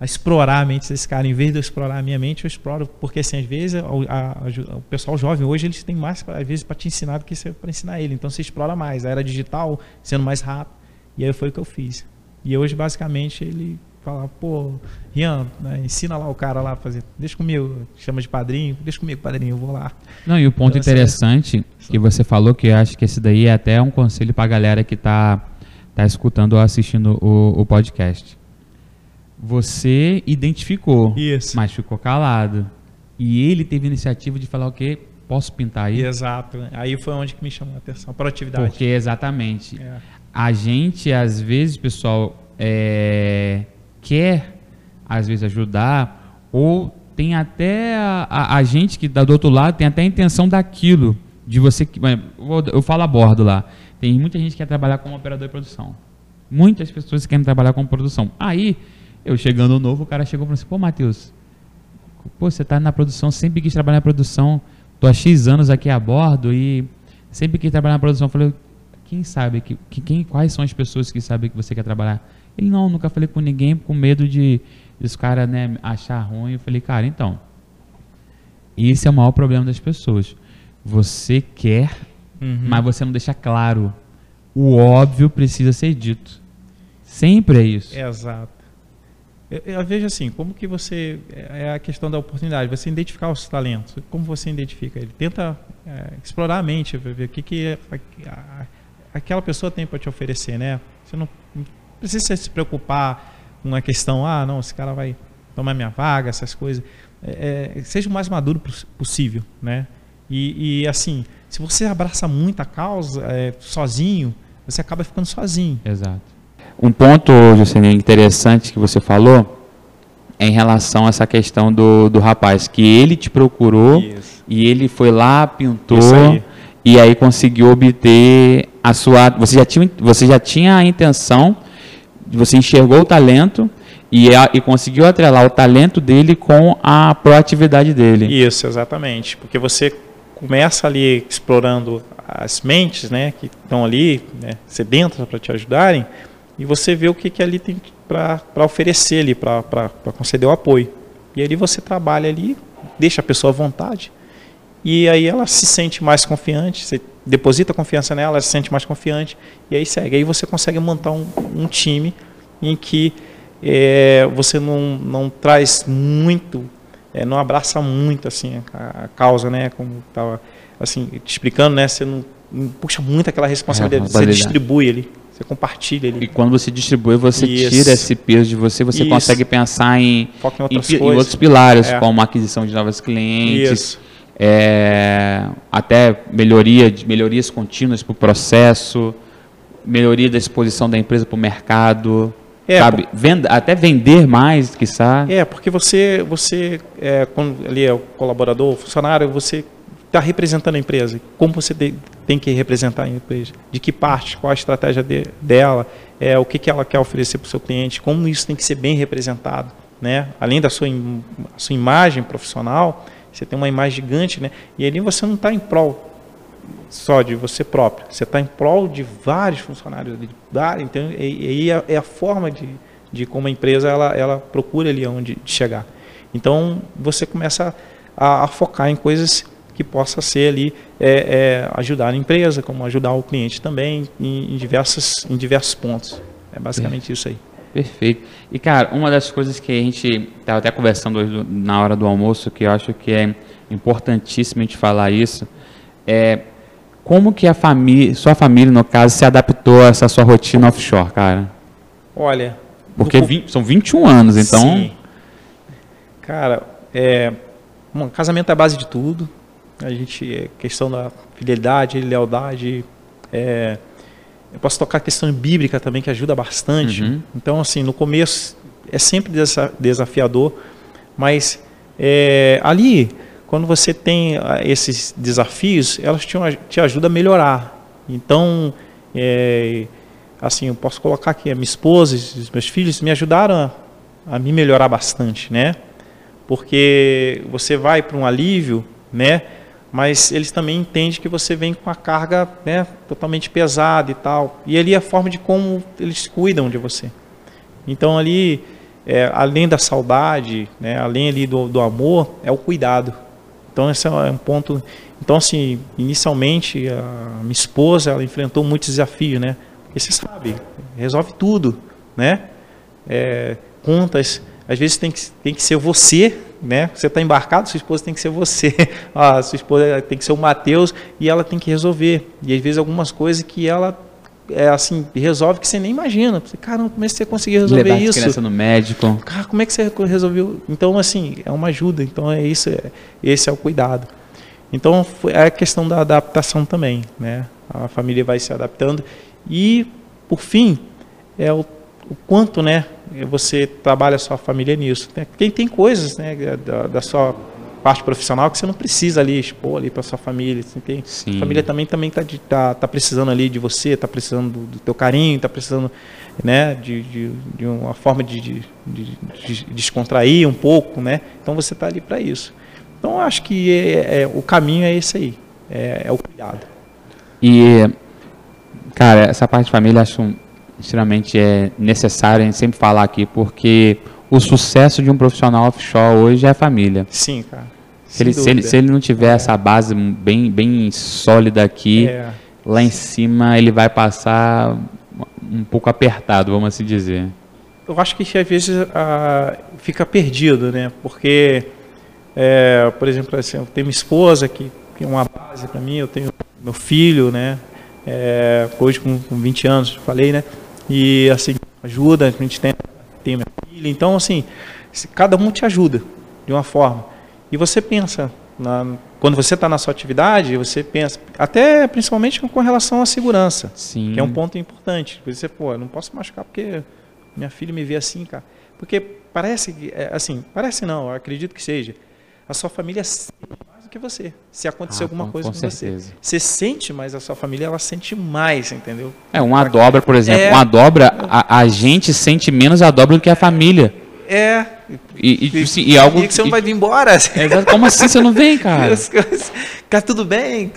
a explorar a mente desse cara. Em vez de eu explorar a minha mente, eu exploro, porque assim, às vezes a, a, a, o pessoal jovem hoje eles têm mais às vezes para te ensinar do que para ensinar ele. Então você explora mais. A era digital sendo mais rápido. E aí foi o que eu fiz. E hoje basicamente ele fala, pô, Rian, né, ensina lá o cara lá a fazer, deixa comigo, chama de padrinho, deixa comigo, padrinho, eu vou lá. Não, e o ponto então, assim, interessante assim, que você falou, que eu acho que esse daí é até um conselho para a galera que está tá escutando ou assistindo o, o podcast você identificou, Isso. mas ficou calado. E ele teve a iniciativa de falar o quê? Posso pintar aí? Exato. Aí foi onde que me chamou a atenção, a proatividade. Porque exatamente. É. A gente, às vezes, pessoal, é, quer, às vezes, ajudar, ou tem até a, a, a gente que está do outro lado tem até a intenção daquilo, de você. Eu, eu falo a bordo lá. Tem muita gente que quer trabalhar como operador de produção. Muitas pessoas querem trabalhar como produção. Aí eu chegando novo, o cara chegou e falou assim, pô, Matheus, pô, você tá na produção, sempre quis trabalhar na produção, tô há X anos aqui a bordo e sempre quis trabalhar na produção. Eu falei, quem sabe, que, que, quem, quais são as pessoas que sabem que você quer trabalhar? Ele, não, nunca falei com ninguém, com medo de, os caras né, achar ruim. Eu falei, cara, então, esse é o maior problema das pessoas. Você quer, uhum. mas você não deixa claro. O óbvio precisa ser dito. Sempre é isso. Exato. Eu, eu, vejo assim, como que você é, é a questão da oportunidade, você identificar os talentos, como você identifica ele, tenta é, explorar a mente, ver o que que a, a, aquela pessoa tem para te oferecer, né? Você não precisa se preocupar com a questão, ah, não, esse cara vai tomar minha vaga, essas coisas. É, é, seja o mais maduro possível, né? E, e, assim, se você abraça muito a causa é, sozinho, você acaba ficando sozinho. Exato. Um ponto, Juscelino, interessante que você falou é em relação a essa questão do, do rapaz, que ele te procurou Isso. e ele foi lá, pintou aí. e aí conseguiu obter a sua. Você já tinha, você já tinha a intenção, você enxergou o talento e, a, e conseguiu atrelar o talento dele com a proatividade dele. Isso, exatamente. Porque você começa ali explorando as mentes, né, que estão ali, né, sedentas para te ajudarem, e você vê o que, que ali tem para oferecer ali, para conceder o apoio. E ali você trabalha ali, deixa a pessoa à vontade, e aí ela se sente mais confiante, você deposita confiança nela, ela se sente mais confiante, e aí segue. Aí você consegue montar um, um time em que é, você não, não traz muito, é, não abraça muito assim a, a causa, né? Como estava assim te explicando, né? Você não, não puxa muito aquela responsabilidade, é, você distribui ali, você compartilha ali. E quando você distribui, você Isso. tira esse peso de você, você Isso. consegue pensar em, em, em, em, outros pilares, é. como a aquisição de novos clientes. Até melhoria, melhorias contínuas para o processo, melhoria da exposição da empresa para o mercado, é, sabe? Venda, até vender mais, que sabe. É, porque você, você é, quando ali é o colaborador, o funcionário, você está representando a empresa. Como você de, tem que representar a empresa? De que parte? Qual a estratégia de, dela? É, o que, que ela quer oferecer para o seu cliente? Como isso tem que ser bem representado? Né? Além da sua, sua imagem profissional, você tem uma imagem gigante, né? E ali você não está em prol só de você próprio. Você está em prol de vários funcionários ali. Então, e, e é, é a forma de, de como a empresa ela, ela procura ali onde chegar. Então, você começa a, a focar em coisas que possa ser ali é, é, ajudar a empresa, como ajudar o cliente também em, em, diversos, em diversos pontos. É basicamente isso aí. Perfeito. E, cara, uma das coisas que a gente estava até conversando hoje na hora do almoço, que eu acho que é importantíssimo a gente falar isso, é como que a família, sua família, no caso, se adaptou a essa sua rotina offshore, cara? Olha... Porque do... são 21 anos, então... Sim. Cara, é, um casamento é a base de tudo. A gente, é questão da fidelidade, lealdade, é, eu posso tocar a questão bíblica também, que ajuda bastante. Uhum. Então, assim, no começo é sempre desafiador, mas é, ali, quando você tem ah, esses desafios, elas te, te ajudam a melhorar. Então, é, assim, eu posso colocar aqui, a minha esposa e os meus filhos me ajudaram a, a me melhorar bastante, né? Porque você vai para um alívio, né? Mas eles também entendem que você vem com a carga né, totalmente pesada e tal. E ali é a forma de como eles cuidam de você. Então ali, é, além da saudade, né, além ali do, do amor, é o cuidado. Então esse é um ponto. Então assim, inicialmente a minha esposa ela enfrentou muitos desafios, né? Porque você sabe, resolve tudo, né? É, contas, às vezes tem que, tem que ser você né? Você está embarcado, sua esposa tem que ser você, a sua esposa tem que ser o Mateus e ela tem que resolver. E às vezes algumas coisas que ela é assim resolve que você nem imagina. Caramba, como é que você conseguiu resolver Levar isso? criança no médico. Cara, como é que você resolveu? Então assim é uma ajuda. Então é isso, é, esse é o cuidado. Então é a questão da adaptação também, né? A família vai se adaptando e por fim é o, o quanto, né? você trabalha a sua família nisso. Tem, tem coisas né, da, da, sua parte profissional que você não precisa ali expor ali para sua família. Você tem, a família também também está tá, tá precisando ali de você, está precisando do, do, teu carinho, está precisando né, de, de, de, uma forma de, de, de, descontrair um pouco, né? Então você está ali para isso. Então acho que é, é, o caminho é esse aí, é, é o cuidado. E cara, essa parte de família acho extremamente é necessário a gente sempre falar aqui, porque o sucesso de um profissional offshore hoje é a família. Sim, cara. Se ele, se ele, se, ele, não tiver é. essa base bem, bem sólida aqui, é. lá em cima ele vai passar um pouco apertado, vamos assim dizer. Eu acho que às vezes ah, fica perdido, né? Porque, é, por exemplo, assim, eu tenho minha esposa que, que é uma base para mim, eu tenho meu filho, né? É, hoje com, com 20 anos, falei, né? E assim, ajuda, a gente tem, tem minha filha. Então, assim, cada um te ajuda de uma forma. E você pensa, na, quando você está na sua atividade, você pensa, até principalmente com relação à segurança, Sim. que é um ponto importante. Você, pô, eu não posso machucar porque minha filha me vê assim, cara. Porque parece que, é, assim, parece não, eu acredito que seja. A sua família que você. Se acontecer ah, alguma com, coisa com, com você. Você sente, mas a sua família ela sente mais, entendeu? É, uma dobra, por exemplo. É, uma dobra, a, a, gente sente menos a dobra do que a família. É, E, e, e, e algo que você não vai vir embora. É, como assim você não vem, cara? Cara, tudo bem?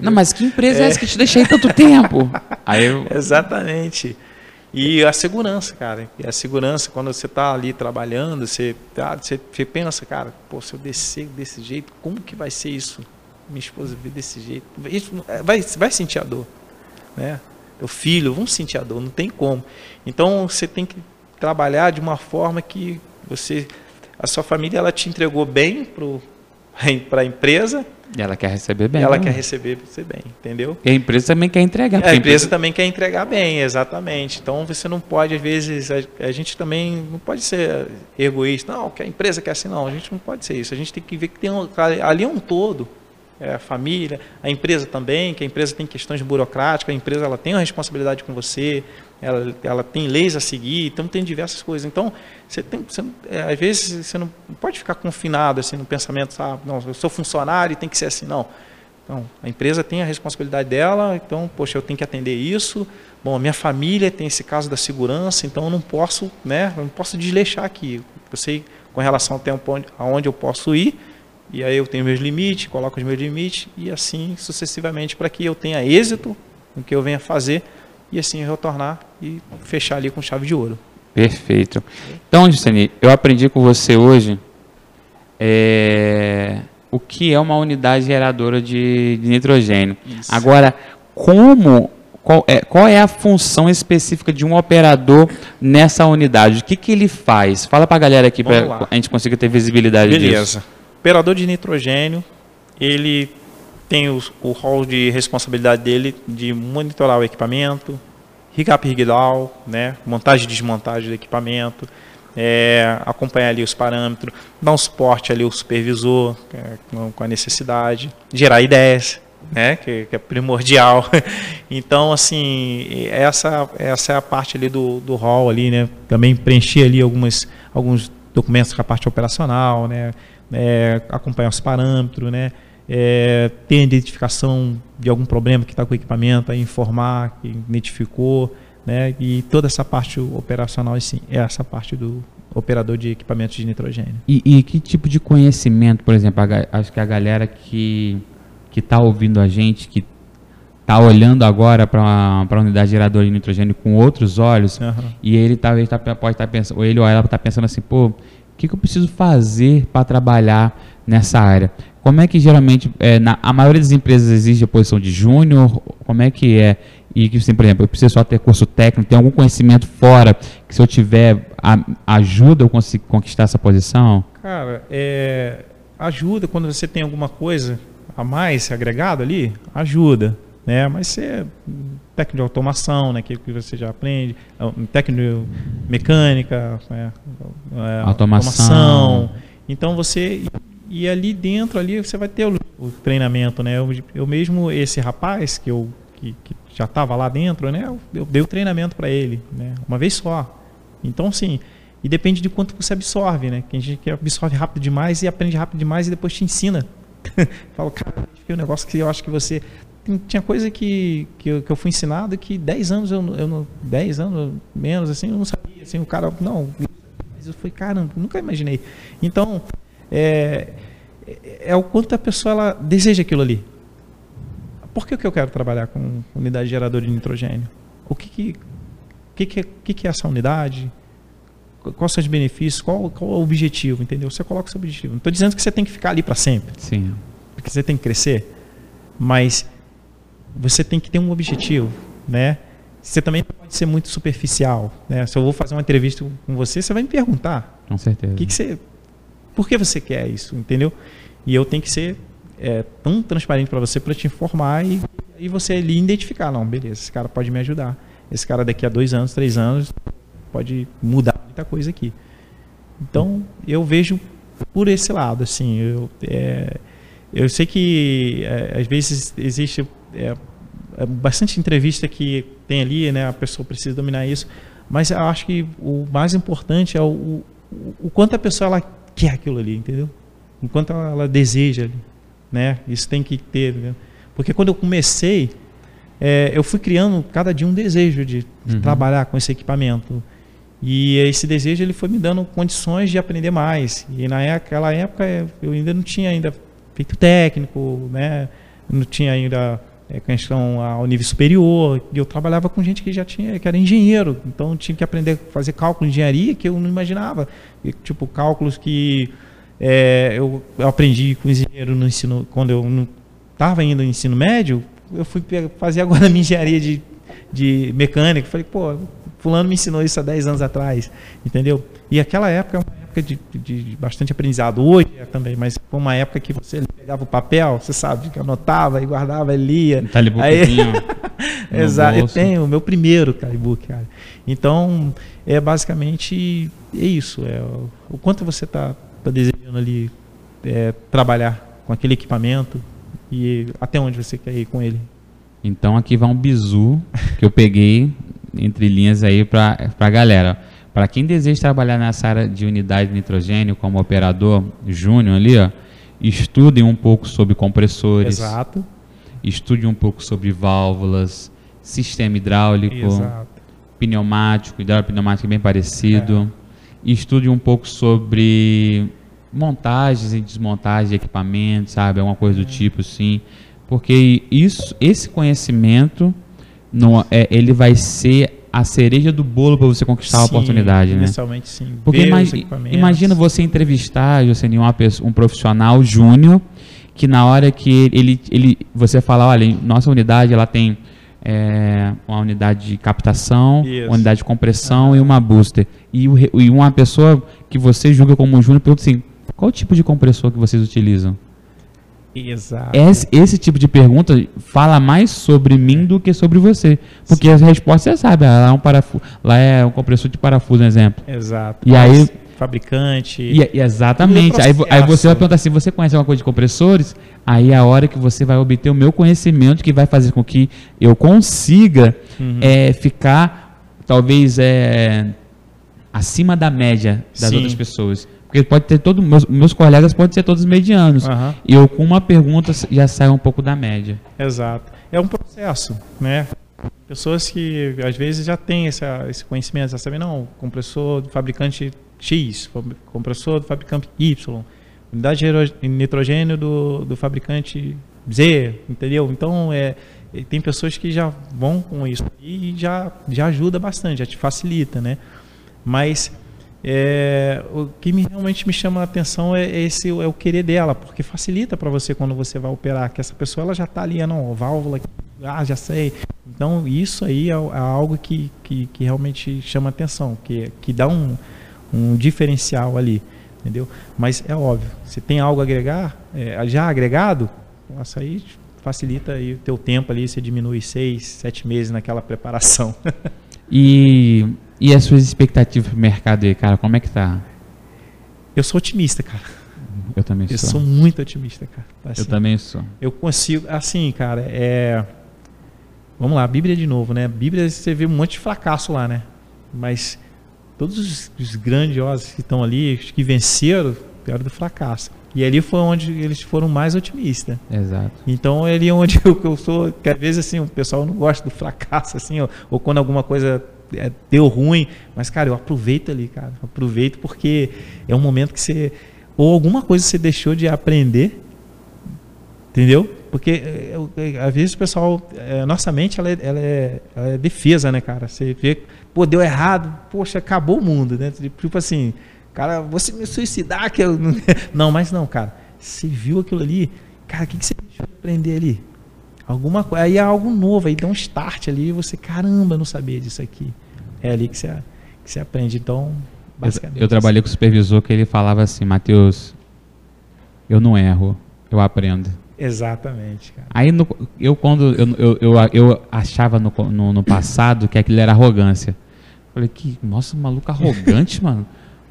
Não, mas que empresa é, é essa que te deixei tanto tempo? Aí eu... Exatamente. E a segurança, cara. E a segurança, quando você está ali trabalhando, você, tá, você, você pensa, cara, pô, se eu descer desse jeito, como que vai ser isso? Minha esposa vir desse jeito. Isso, vai, vai sentir a dor. Né? O filho, vão sentir a dor, não tem como. Então você tem que trabalhar de uma forma que você. A sua família ela te entregou bem para a empresa, ela quer receber bem. Ela né? quer receber você bem, entendeu? E a empresa também quer entregar. É, a, empresa, também quer entregar bem, exatamente. Então você não pode, às vezes, a, a, gente também não pode ser egoísta. Não, que a empresa quer assim, não. A gente não pode ser isso. A gente tem que ver que tem um, ali é um todo. É a família, a empresa também, que a empresa tem questões burocráticas, a empresa ela tem uma responsabilidade com você, ela, ela tem leis a seguir, então tem diversas coisas. Então, você tem, você, é, às vezes você não pode ficar confinado assim no pensamento, sabe? Não, eu sou funcionário e tem que ser assim, não. Então, a empresa tem a responsabilidade dela, então, poxa, eu tenho que atender isso. Bom, a minha família tem esse caso da segurança, então eu não posso, né, eu não posso desleixar aqui. Eu sei com relação ao tempo onde, aonde eu posso ir, e aí eu tenho meus limites, coloco os meus limites, e assim sucessivamente, para que eu tenha êxito no que eu venha fazer, e assim retornar e fechar ali com chave de ouro. Perfeito. Então, Justine, eu aprendi com você hoje é, o que é uma unidade geradora de, de nitrogênio. Isso. Agora, como qual é, qual é, a função específica de um operador nessa unidade? O que, que ele faz? Fala para a galera aqui para a gente conseguir ter visibilidade Beleza. disso. Operador de nitrogênio, ele tem o, rol de responsabilidade dele de monitorar o equipamento, rig up, né, montagem e desmontagem do equipamento, é, acompanhar ali os parâmetros, dar um suporte ali ao supervisor é, com a necessidade, gerar ideias, né, que, que, é primordial. Então, assim, essa, essa é a parte ali do, do hall ali, né, também preencher ali algumas, alguns documentos com a parte operacional, né, é, acompanhar os parâmetros, né, é, ter a identificação de algum problema que está com o equipamento, informar que identificou, né? E toda essa parte operacional, sim, é essa parte do operador de equipamentos de nitrogênio. E, e que tipo de conhecimento, por exemplo, a, acho que a galera que que está ouvindo a gente, que está olhando agora para a unidade geradora de nitrogênio com outros olhos, uhum. e ele talvez tá, pode estar tá pensando, ou ele ou ela está pensando assim, pô, o que, que eu preciso fazer para trabalhar nessa área? Como é que geralmente, é, na, a maioria das empresas exige a posição de júnior? Como é que é? E que, assim, por exemplo, eu preciso só ter curso técnico, tem algum conhecimento fora que se eu tiver a, ajuda eu consigo conquistar essa posição? Cara, é, ajuda quando você tem alguma coisa a mais agregado ali, ajuda, né? Mas você técnico de automação, né, que, que você já aprende, é técnico de mecânica, né, é, automação. automação. Então você e ali dentro ali você vai ter o, o treinamento, né? Eu, eu, mesmo esse rapaz que eu que, que já estava lá dentro, né? Eu, dei o treinamento para ele, né? Uma vez só. Então, sim, e depende de quanto você absorve, né? Tem gente que absorve rápido demais e aprende rápido demais e depois te ensina. Falo, cara, um negócio que eu acho que você tinha coisa que, que, eu, que eu fui ensinado que 10 anos eu, eu não 10 anos menos assim eu não sabia assim o cara não mas eu fui caramba nunca imaginei então é, é, é o quanto a pessoa ela deseja aquilo ali. Por que, que eu quero trabalhar com unidade geradora de nitrogênio? O que, que, que, que, que, que é essa unidade? Quais são os benefícios? Qual, qual é o objetivo? Entendeu? Você coloca o seu objetivo. Não estou dizendo que você tem que ficar ali para sempre. Sim. Porque você tem que crescer. Mas você tem que ter um objetivo, né? Você também pode ser muito superficial, né? Se eu vou fazer uma entrevista com você, você vai me perguntar. Com certeza. O que, que você por que você quer isso, entendeu? E eu tenho que ser é, tão transparente para você para te informar e, e você ali identificar, não, beleza, esse cara pode me ajudar. Esse cara daqui a dois anos, três anos pode mudar muita coisa aqui. Então eu vejo por esse lado, assim, eu, é, eu sei que é, às vezes existe é, é, bastante entrevista que tem ali, né? A pessoa precisa dominar isso, mas eu acho que o mais importante é o, o, o quanto a pessoa ela quer aquilo ali, entendeu? Enquanto ela, ela deseja, né? Isso tem que ter, né? porque quando eu comecei, é, eu fui criando cada dia um desejo de, de uhum. trabalhar com esse equipamento E esse desejo ele foi me dando condições de aprender mais. E naquela época eu ainda não tinha ainda feito técnico, né? Não tinha ainda é, questão ao nível superior. Eu trabalhava com gente que já tinha, que era engenheiro. Então tinha que aprender a fazer cálculo de engenharia que eu não imaginava. E, tipo cálculos que é, eu, eu, aprendi com engenheiro no ensino quando eu estava indo no ensino médio. Eu fui fazer agora a minha engenharia de, de mecânica. Falei, pô, fulano me ensinou isso há 10 anos atrás, entendeu? E aquela época é época de, de, bastante aprendizado. Hoje é também, mas foi uma época que você pegava o papel, você sabe, que anotava e guardava e lia. Tá aí... Exato, eu tenho o meu primeiro Calibook, cara. Então, é basicamente é isso. É o quanto você está tá desejando ali é, trabalhar com aquele equipamento e até onde você quer ir com ele. Então aqui vai um bizu que eu peguei entre linhas aí para a galera. Para quem deseja trabalhar nessa área de unidade de nitrogênio como operador júnior ali, ó, estudem um pouco sobre compressores. Exato. Estude um pouco sobre válvulas, sistema hidráulico, Exato. pneumático, hidráulico pneumático é bem parecido. É. Estude um pouco sobre montagens e desmontagens de equipamentos, sabe? Alguma coisa do é. tipo, assim. Porque isso, esse conhecimento não, é, ele vai ser a cereja do bolo para você conquistar sim, a oportunidade, né? Inicialmente sim. Porque imagi imagina você entrevistar, Jocelyn, uma pessoa, um profissional júnior que na hora que ele, ele você fala, olha, nossa unidade ela tem é, uma unidade de captação, Isso. uma unidade de compressão uhum. e uma booster. E, o, e uma pessoa que você julga como júnior pergunta assim, qual o tipo de compressor que vocês utilizam? Exato. Esse, esse, tipo de pergunta fala mais sobre mim do que sobre você. Porque Sim. as respostas você sabe, lá é um parafuso, lá é um compressor de parafuso, um exemplo. Exato. E aí fabricante. E, exatamente. Aí, aí, você vai perguntar assim: você conhece alguma coisa de compressores? Aí é a hora que você vai obter o meu conhecimento que vai fazer com que eu consiga uhum. é, ficar, talvez, é, acima da média das Sim. outras pessoas. Porque pode ter todo meus, meus colegas podem ser todos medianos. Uhum. E eu com uma pergunta já saio um pouco da média. Exato. É um processo, né? Pessoas que às vezes já têm essa, esse conhecimento, já sabem, não, compressor do fabricante X, compressor do fabricante Y, unidade de nitrogênio do, do fabricante Z, entendeu? Então, é, tem pessoas que já vão com isso e já, já ajuda bastante, já te facilita, né? Mas é, o que me, realmente me chama a atenção é, esse é o querer dela, porque facilita para você quando você vai operar, que essa pessoa ela já está ali, ah, não, válvula, ah, já sei. Então isso aí é, é algo que, que, que, realmente chama atenção, que, que dá um, um diferencial ali, entendeu? Mas é óbvio, se tem algo a agregar, é, já agregado, nossa, aí facilita aí o teu tempo ali, você diminui seis, sete meses naquela preparação. e e as suas expectativas para o mercado aí, cara, como é que tá? Eu sou otimista, cara. Eu também sou. Eu sou muito otimista, cara. Assim, eu também sou. Eu consigo, assim, cara, é. Vamos lá, Bíblia de novo, né? Bíblia você vê um monte de fracasso lá, né? Mas todos os, os grandiosos que estão ali, que venceram, vieram do fracasso. E ali foi onde eles foram mais otimistas. Exato. Então ali é onde eu, eu sou, que às vezes assim, o pessoal não gosta do fracasso, assim, ou, ou quando alguma coisa deu ruim, mas cara, eu aproveito ali, cara, aproveito porque é um momento que você ou alguma coisa você deixou de aprender, entendeu? Porque é, é, às vezes o pessoal, é, nossa mente ela é, ela, é, ela é, defesa, né, cara? Você vê, pô, deu errado, poxa, acabou o mundo, né? Tipo assim, cara, você me suicidar que eu não, mas não, cara, você viu aquilo ali, cara, o que, que você deixou de aprender ali? Alguma coisa, aí é algo novo, aí dá um start ali você, caramba, não sabia disso aqui. É ali que você, que você aprende. Então, basicamente. Eu, eu trabalhei com o supervisor que ele falava assim, Matheus, eu não erro, eu aprendo. Exatamente, cara. Aí no, eu quando eu, eu, eu, eu achava no, no, no, passado que aquilo era arrogância. Falei, que nossa, maluco arrogante, mano.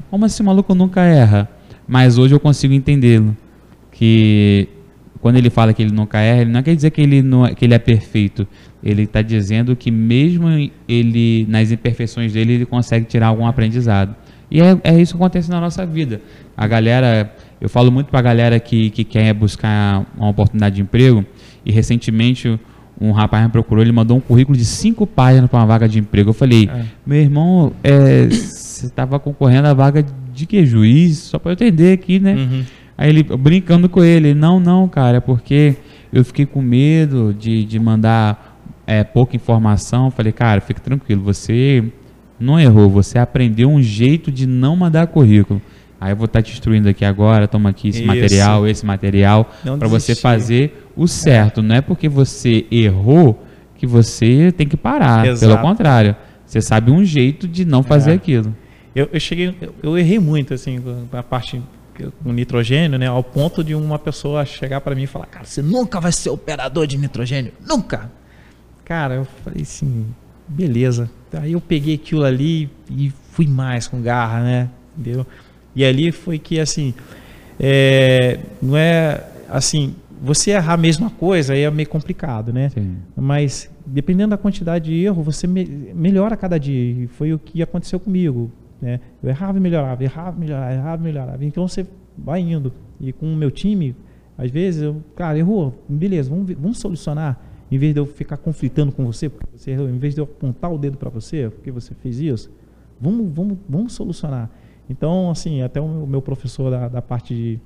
Como assim maluco nunca erra? Mas hoje eu consigo entendê-lo. Que quando ele fala que ele nunca erra, ele não quer dizer que ele, não, é, que ele é perfeito. Ele está dizendo que mesmo ele nas imperfeições dele, ele consegue tirar algum aprendizado. E é, é isso que acontece na nossa vida. A galera, eu falo muito para a galera que, que quer buscar uma oportunidade de emprego, e recentemente um rapaz me procurou, ele mandou um currículo de cinco páginas para uma vaga de emprego. Eu falei, É. meu irmão, é, você estava concorrendo à vaga de que juiz? Só para eu entender aqui, né? Uhum. Aí ele, brincando com ele, não, não, cara, é porque eu fiquei com medo de, de mandar é, pouca informação. Falei, cara, fique tranquilo, você não errou, você aprendeu um jeito de não mandar currículo. Aí eu vou estar te instruindo aqui agora, toma aqui esse Isso. material, esse material, para você fazer o certo. Não é porque você errou que você tem que parar. Exato. Pelo contrário, você sabe um jeito de não fazer É. aquilo. Eu, eu cheguei, eu, eu errei muito assim com a parte com nitrogênio, né? Ao ponto de uma pessoa chegar para mim e falar, cara, você nunca vai ser operador de nitrogênio, nunca. Cara, eu falei assim, beleza. Aí eu peguei aquilo ali e fui mais com garra, né? Entendeu? E ali foi que assim, é, não é assim, você errar a mesma coisa aí é meio complicado, né? Sim. Mas dependendo da quantidade de erro, você me- melhora a cada dia. E foi o que aconteceu comigo. Né? Eu errava e melhorava, errava e melhorava, errava e melhorava. Então você vai indo. E com o meu time, às vezes, eu, cara, errou, beleza, vamos, vamos solucionar. Em vez de eu ficar conflitando com você, porque você errou, em vez de eu apontar o dedo para você, porque você fez isso, vamos, vamos, vamos solucionar. Então, assim, até o meu- professor da, da parte de,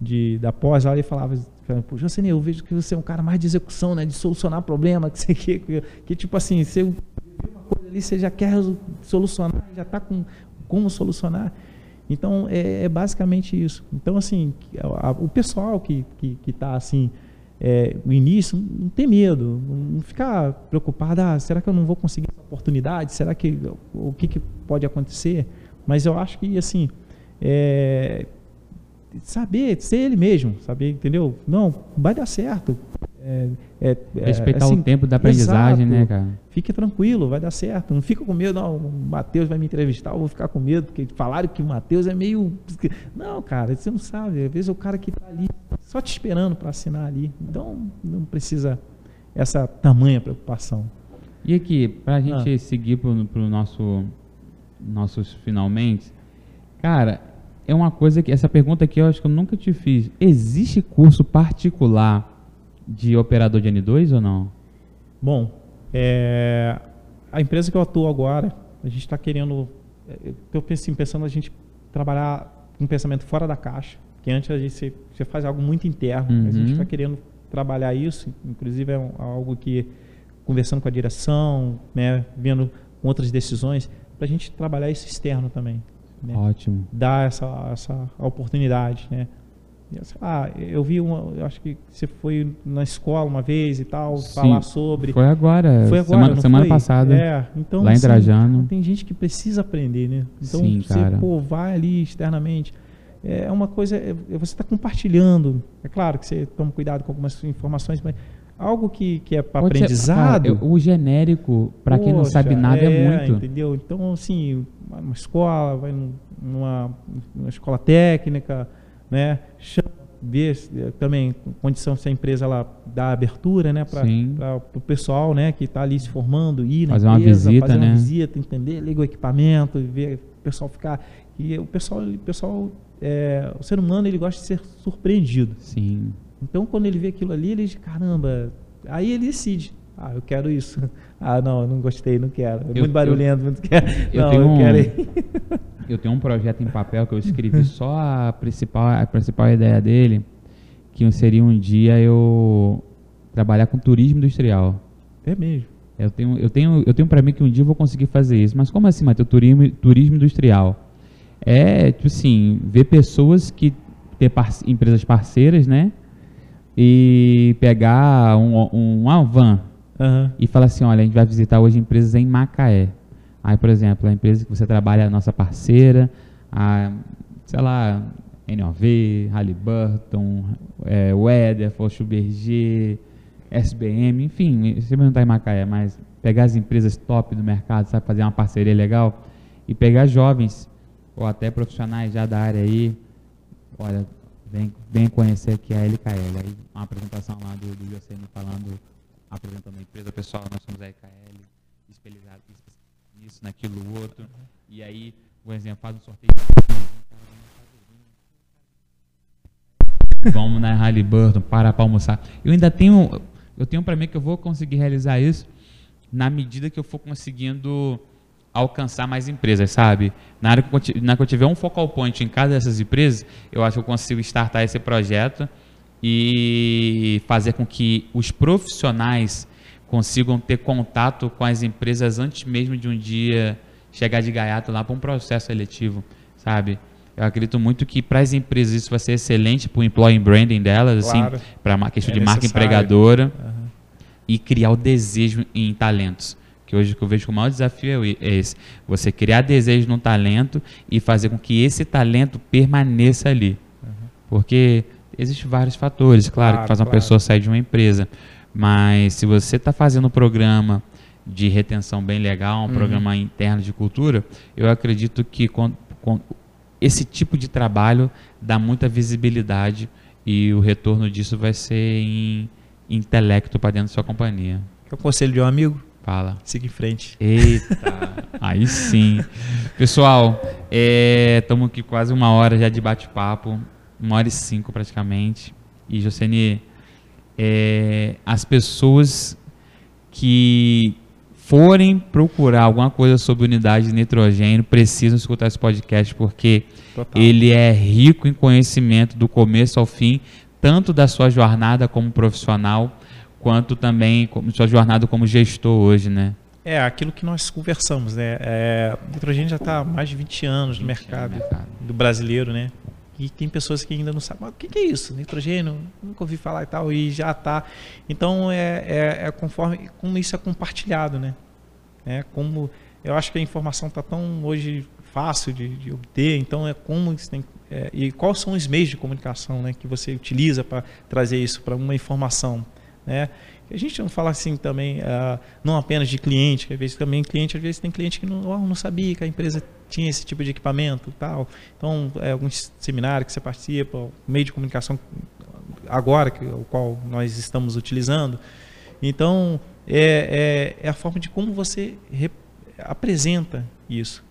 de- da pós, ele falava, pô, Jocene, eu vejo que você é um cara mais de execução, né, de solucionar problema, que, sei que, que, que tipo assim, você uma coisa ali, você já quer solucionar, já está com como solucionar. Então, é, é basicamente isso. Então, assim, a- a- o pessoal que está que, tá, assim, é, no início, não tem medo, não ficar preocupado, ah, será que eu não vou conseguir essa oportunidade? Será que o que, que pode acontecer? Mas eu acho que, assim, é, saber ser ele mesmo, saber, entendeu? Não, vai dar certo. É, é, é, Respeitar assim, o tempo da aprendizagem, exato. né, cara? Fique tranquilo, vai dar certo. Não fica com medo, não. O Matheus vai me entrevistar, eu vou ficar com medo, porque falaram que o Matheus é meio. Não, cara, você não sabe. Às vezes é o cara que está ali só te esperando para assinar ali. Então não precisa essa tamanha preocupação. E aqui, pra gente Ah. seguir pro, pro nosso nossos finalmente, cara, é uma coisa que essa pergunta aqui eu acho que eu nunca te fiz. Existe curso particular de operador de N2 ou não? Bom, é, a empresa que eu atuo agora, a gente está querendo. é, Eu penso assim, pensando a gente trabalhar com um pensamento fora da caixa, que antes a gente se- você faz algo muito interno, mas a gente Uhum. está querendo trabalhar isso, inclusive é um- algo que conversando com a direção, né, vendo outras decisões, para a gente trabalhar isso externo também, né? Ótimo. dar essa, essa oportunidade, né? Lá, eu vi uma, eu acho que você foi na escola uma vez e tal, falar sobre. Foi agora, Foi agora, semana, semana passada. É, então, lá em assim. Tem gente que precisa aprender, né? Então, Sim, você cara. pô, vai ali externamente. É uma coisa, é- é você está compartilhando. É claro que você toma cuidado com algumas informações, mas algo que, que é para Pode ser- aprendizado. cara, o genérico, pra quem não sabe nada, é, muito. Entendeu? Então, assim, uma escola, vai num- numa, numa escola técnica, né? Se- eh, também condição se a empresa ela dá abertura, né? Para o pessoal, né? Que está ali se formando, ir na Fazer uma empresa, visita, fazer uma né? visita, entender, liga o equipamento, ver o pessoal ficar. E o pessoal, o pessoal, é, o ser humano ele gosta de ser surpreendido. Sim. Então, quando ele vê aquilo ali, ele diz, caramba, aí ele decide. Ah, eu quero isso. Ah, não, não gostei, não quero. É Eu- muito barulhento, muito quero. eu não, tenho eu um- quero. Eu tenho um projeto em papel que eu escrevi só a principal, a principal ideia dele, que seria um dia eu trabalhar com turismo industrial. É mesmo. Eu tenho, eu tenho, eu tenho para mim que um dia eu vou conseguir fazer isso. Mas como assim, Matheus? Turismo, turismo industrial. É, tipo assim, ver pessoas que ter par- empresas parceiras, né? E pegar um, um, uma van Aham. e falar assim, olha, a gente vai visitar hoje empresas em Macaé. Aí, por exemplo, a empresa que você trabalha é a nossa parceira, a, sei lá, NOV, Halliburton, é, Weather, Berger, SBM, enfim, você não está em Macaé, mas pegar as empresas top do mercado, sabe, fazer uma parceria legal e pegar jovens ou até profissionais já da área aí, olha, vem, vem conhecer aqui a LKL. Aí uma apresentação lá do, do Yosemi falando, apresentando a empresa, pessoal, nós somos a LKL, especializado nisso, naquilo, outro. E aí, o exemplo, faz um sorteio. Vamos na Halliburton, para para almoçar. Eu ainda tenho. eu tenho para mim que eu vou conseguir realizar isso na medida que eu for conseguindo alcançar mais empresas, sabe? Na hora que eu, na que eu tiver um focal point em cada dessas empresas, eu acho que eu consigo startar esse projeto e fazer com que os profissionais consigam ter contato com as empresas antes mesmo de um dia chegar de gaiato lá para um processo seletivo, sabe? Eu acredito muito que para as empresas isso vai ser excelente para o employee branding delas, assim, claro. assim, para a questão é de marca empregadora uhum. e criar o desejo em talentos. Que hoje que eu vejo que o maior desafio é, é esse: você criar desejo no talento e fazer com que esse talento permaneça ali. Uhum. Porque existem vários fatores, claro, claro que faz uma claro. pessoa sair de uma empresa. Mas se você está fazendo um programa de retenção bem legal, um uhum. programa interno de cultura, eu acredito que com, com, esse tipo de trabalho dá muita visibilidade e o retorno disso vai ser em intelecto para dentro da sua companhia. Que é o conselho de um amigo? Fala. Siga em frente. Eita, aí sim. Pessoal, estamos é, aqui quase uma hora já de bate-papo, uma hora e cinco praticamente. E Jocene, é, as pessoas que forem procurar alguma coisa sobre unidade de nitrogênio, precisam escutar esse podcast porque Total. ele é rico em conhecimento do começo ao fim, tanto da sua jornada como profissional, quanto também como sua jornada como gestor hoje, né? É, aquilo que nós conversamos, né? É, o nitrogênio já está há mais de 20 anos no mercado, mercado, do brasileiro, né? E tem pessoas que ainda não sabem, o que, é isso? Nitrogênio? Nunca ouvi falar e tal, e já está. Então, é, é, é, conforme como isso é compartilhado, né? É, como eu acho que a informação está tão hoje fácil de, de, obter, então é como tem, é, e quais são os meios de comunicação, né, que você utiliza para trazer isso para uma informação, né? A gente não fala assim também, uh, não apenas de cliente, que às vezes também cliente, às vezes tem cliente que não, oh, não sabia que a empresa tinha esse tipo de equipamento tal. Então, é, alguns seminários que você participa, meio de comunicação agora, que, o qual nós estamos utilizando. Então, é, é, é a forma de como você apresenta isso.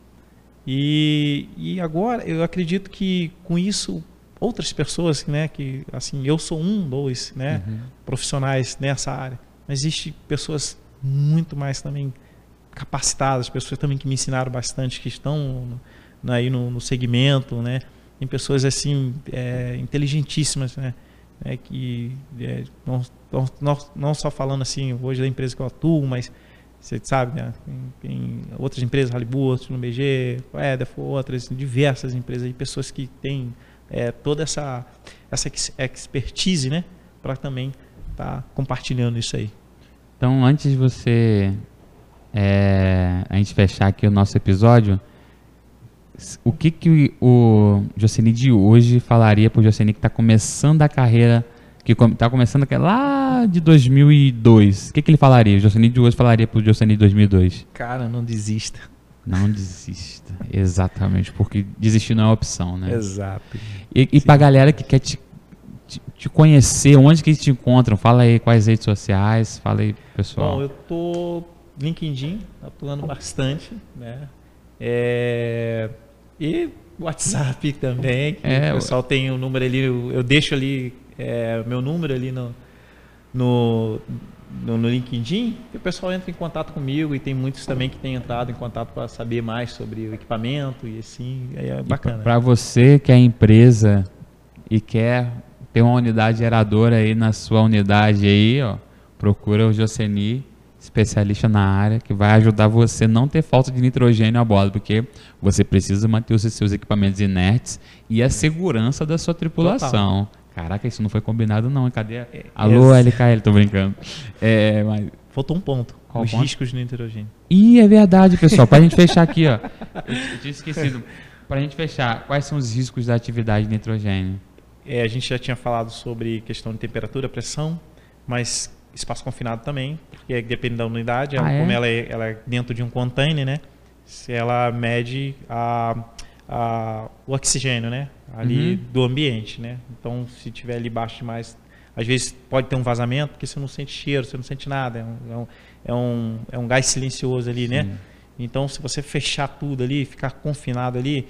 E, e agora, eu acredito que com isso outras pessoas, né, que assim, eu sou um, dois, né, uhum. profissionais nessa área, mas existe pessoas muito mais também capacitadas, pessoas também que me ensinaram bastante, que estão no, aí no, no, segmento, né, tem pessoas assim é, inteligentíssimas, né, é, que é, não, não, não só falando assim hoje da empresa que eu atuo, mas você sabe, né? em, em outras empresas, Halliburton, no BG, Edef, outras, diversas empresas e pessoas que têm é, toda essa, essa expertise, né? Para também estar tá compartilhando isso aí. Então, antes de você é, a gente fechar aqui o nosso episódio, o que, que o Jocely de hoje falaria para o Jocely que está começando a carreira, que está começando lá de 2002? O que, que ele falaria? O Jocely de hoje falaria para o Jocely de 2002? Cara, não desista. Não desista. Exatamente, porque desistir não é opção, né? Exato. E, e para a galera que quer te, te, te, conhecer, onde que eles te encontram? Fala aí quais redes sociais, fala aí, pessoal. Bom, eu tô LinkedIn, atuando bastante, né? É, e WhatsApp também, é, o pessoal tem o um número ali, eu, eu deixo ali é, meu número ali no, no no, no LinkedIn, o pessoal entra em contato comigo e tem muitos também que têm entrado em contato para saber mais sobre o equipamento e assim, é bacana. Para você que é empresa e quer ter uma unidade geradora aí na sua unidade aí, ó, procura o Joceni, especialista na área, que vai ajudar você a não ter falta de nitrogênio a bordo, porque você precisa manter os seus equipamentos inertes e a segurança da sua tripulação. Total. Caraca, isso não foi combinado não, cadê? É, Alô, LKL, tô brincando. É, mas... Faltou um ponto. Qual os ponto? riscos do nitrogênio. Ih, é verdade, pessoal. Pra gente fechar aqui, ó. Eu, eu tinha esquecido. Pra gente fechar, quais são os riscos da atividade de nitrogênio? É, a gente já tinha falado sobre questão de temperatura, pressão, mas espaço confinado também, porque depende da unidade, ah, ela, é? como ela é, ela é dentro de um container, né? Se ela mede a, a, o oxigênio, né? ali uhum. do ambiente, né? Então, se tiver ali baixo demais, às vezes pode ter um vazamento, porque você não sente cheiro, você não sente nada, é um, é um, é um, é gás silencioso ali, né? Sim. né? Então, se você fechar tudo ali, ficar confinado ali,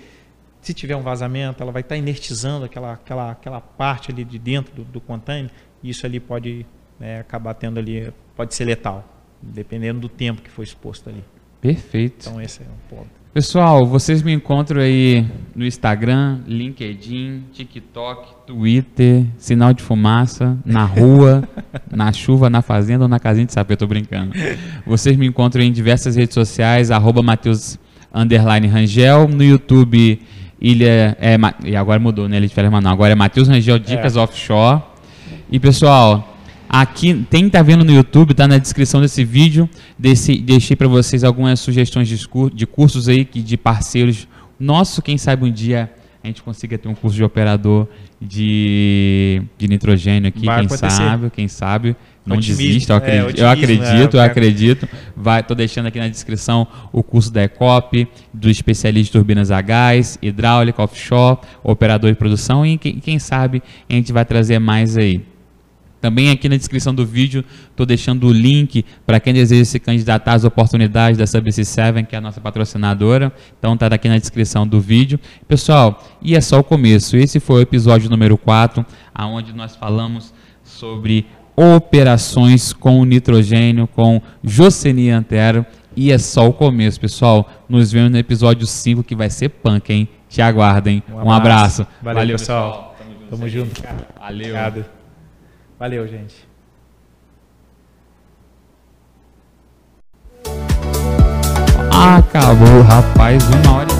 se tiver um vazamento, ela vai estar inertizando aquela, aquela, aquela parte ali de dentro do, do container, e isso ali pode né, acabar tendo ali, pode ser letal, dependendo do tempo que foi exposto ali. Perfeito. Então esse é um ponto. Pessoal, vocês me encontram aí no Instagram, LinkedIn, TikTok, Twitter, sinal de fumaça, na rua, na chuva, na fazenda ou na casinha de sapê, tô brincando. Vocês me encontram em diversas redes sociais, arroba Matheus underline Rangel, no YouTube, Ilha. É, e agora mudou, né? Ilha de Férias. Agora é Matheus Rangel Dicas é. Offshore. E pessoal, Aqui, quem está vendo no YouTube, está na descrição desse vídeo. Desse, deixei para vocês algumas sugestões de, de cursos aí, que, de parceiros. Nosso, quem sabe um dia a gente consiga ter um curso de operador de, de nitrogênio aqui, Vai quem acontecer. sabe, quem sabe. Não otimismo, desista, eu acredito, é, eu acredito, é, eu acredito. Vai, tô deixando aqui na descrição o curso da ECOP, do especialista de turbinas a gás, hidráulica, offshore, operador de produção e quem, quem sabe a gente vai trazer mais aí. Também aqui na descrição do vídeo estou deixando o link para quem deseja se candidatar às oportunidades da SubC7, que é a nossa patrocinadora. Então está aqui na descrição do vídeo. Pessoal, e é só o começo. Esse foi o episódio número 4, onde nós falamos sobre operações com nitrogênio, com Jocenia Antero. E é só o começo, pessoal. Nos vemos no episódio 5, que vai ser punk, hein? Te aguardem. Um abraço. Um abraço. Valeu, Valeu pessoal. pessoal. Tamo junto. Tamo junto. Valeu. Obrigado. Valeu, gente. Acabou, rapaz, uma hora e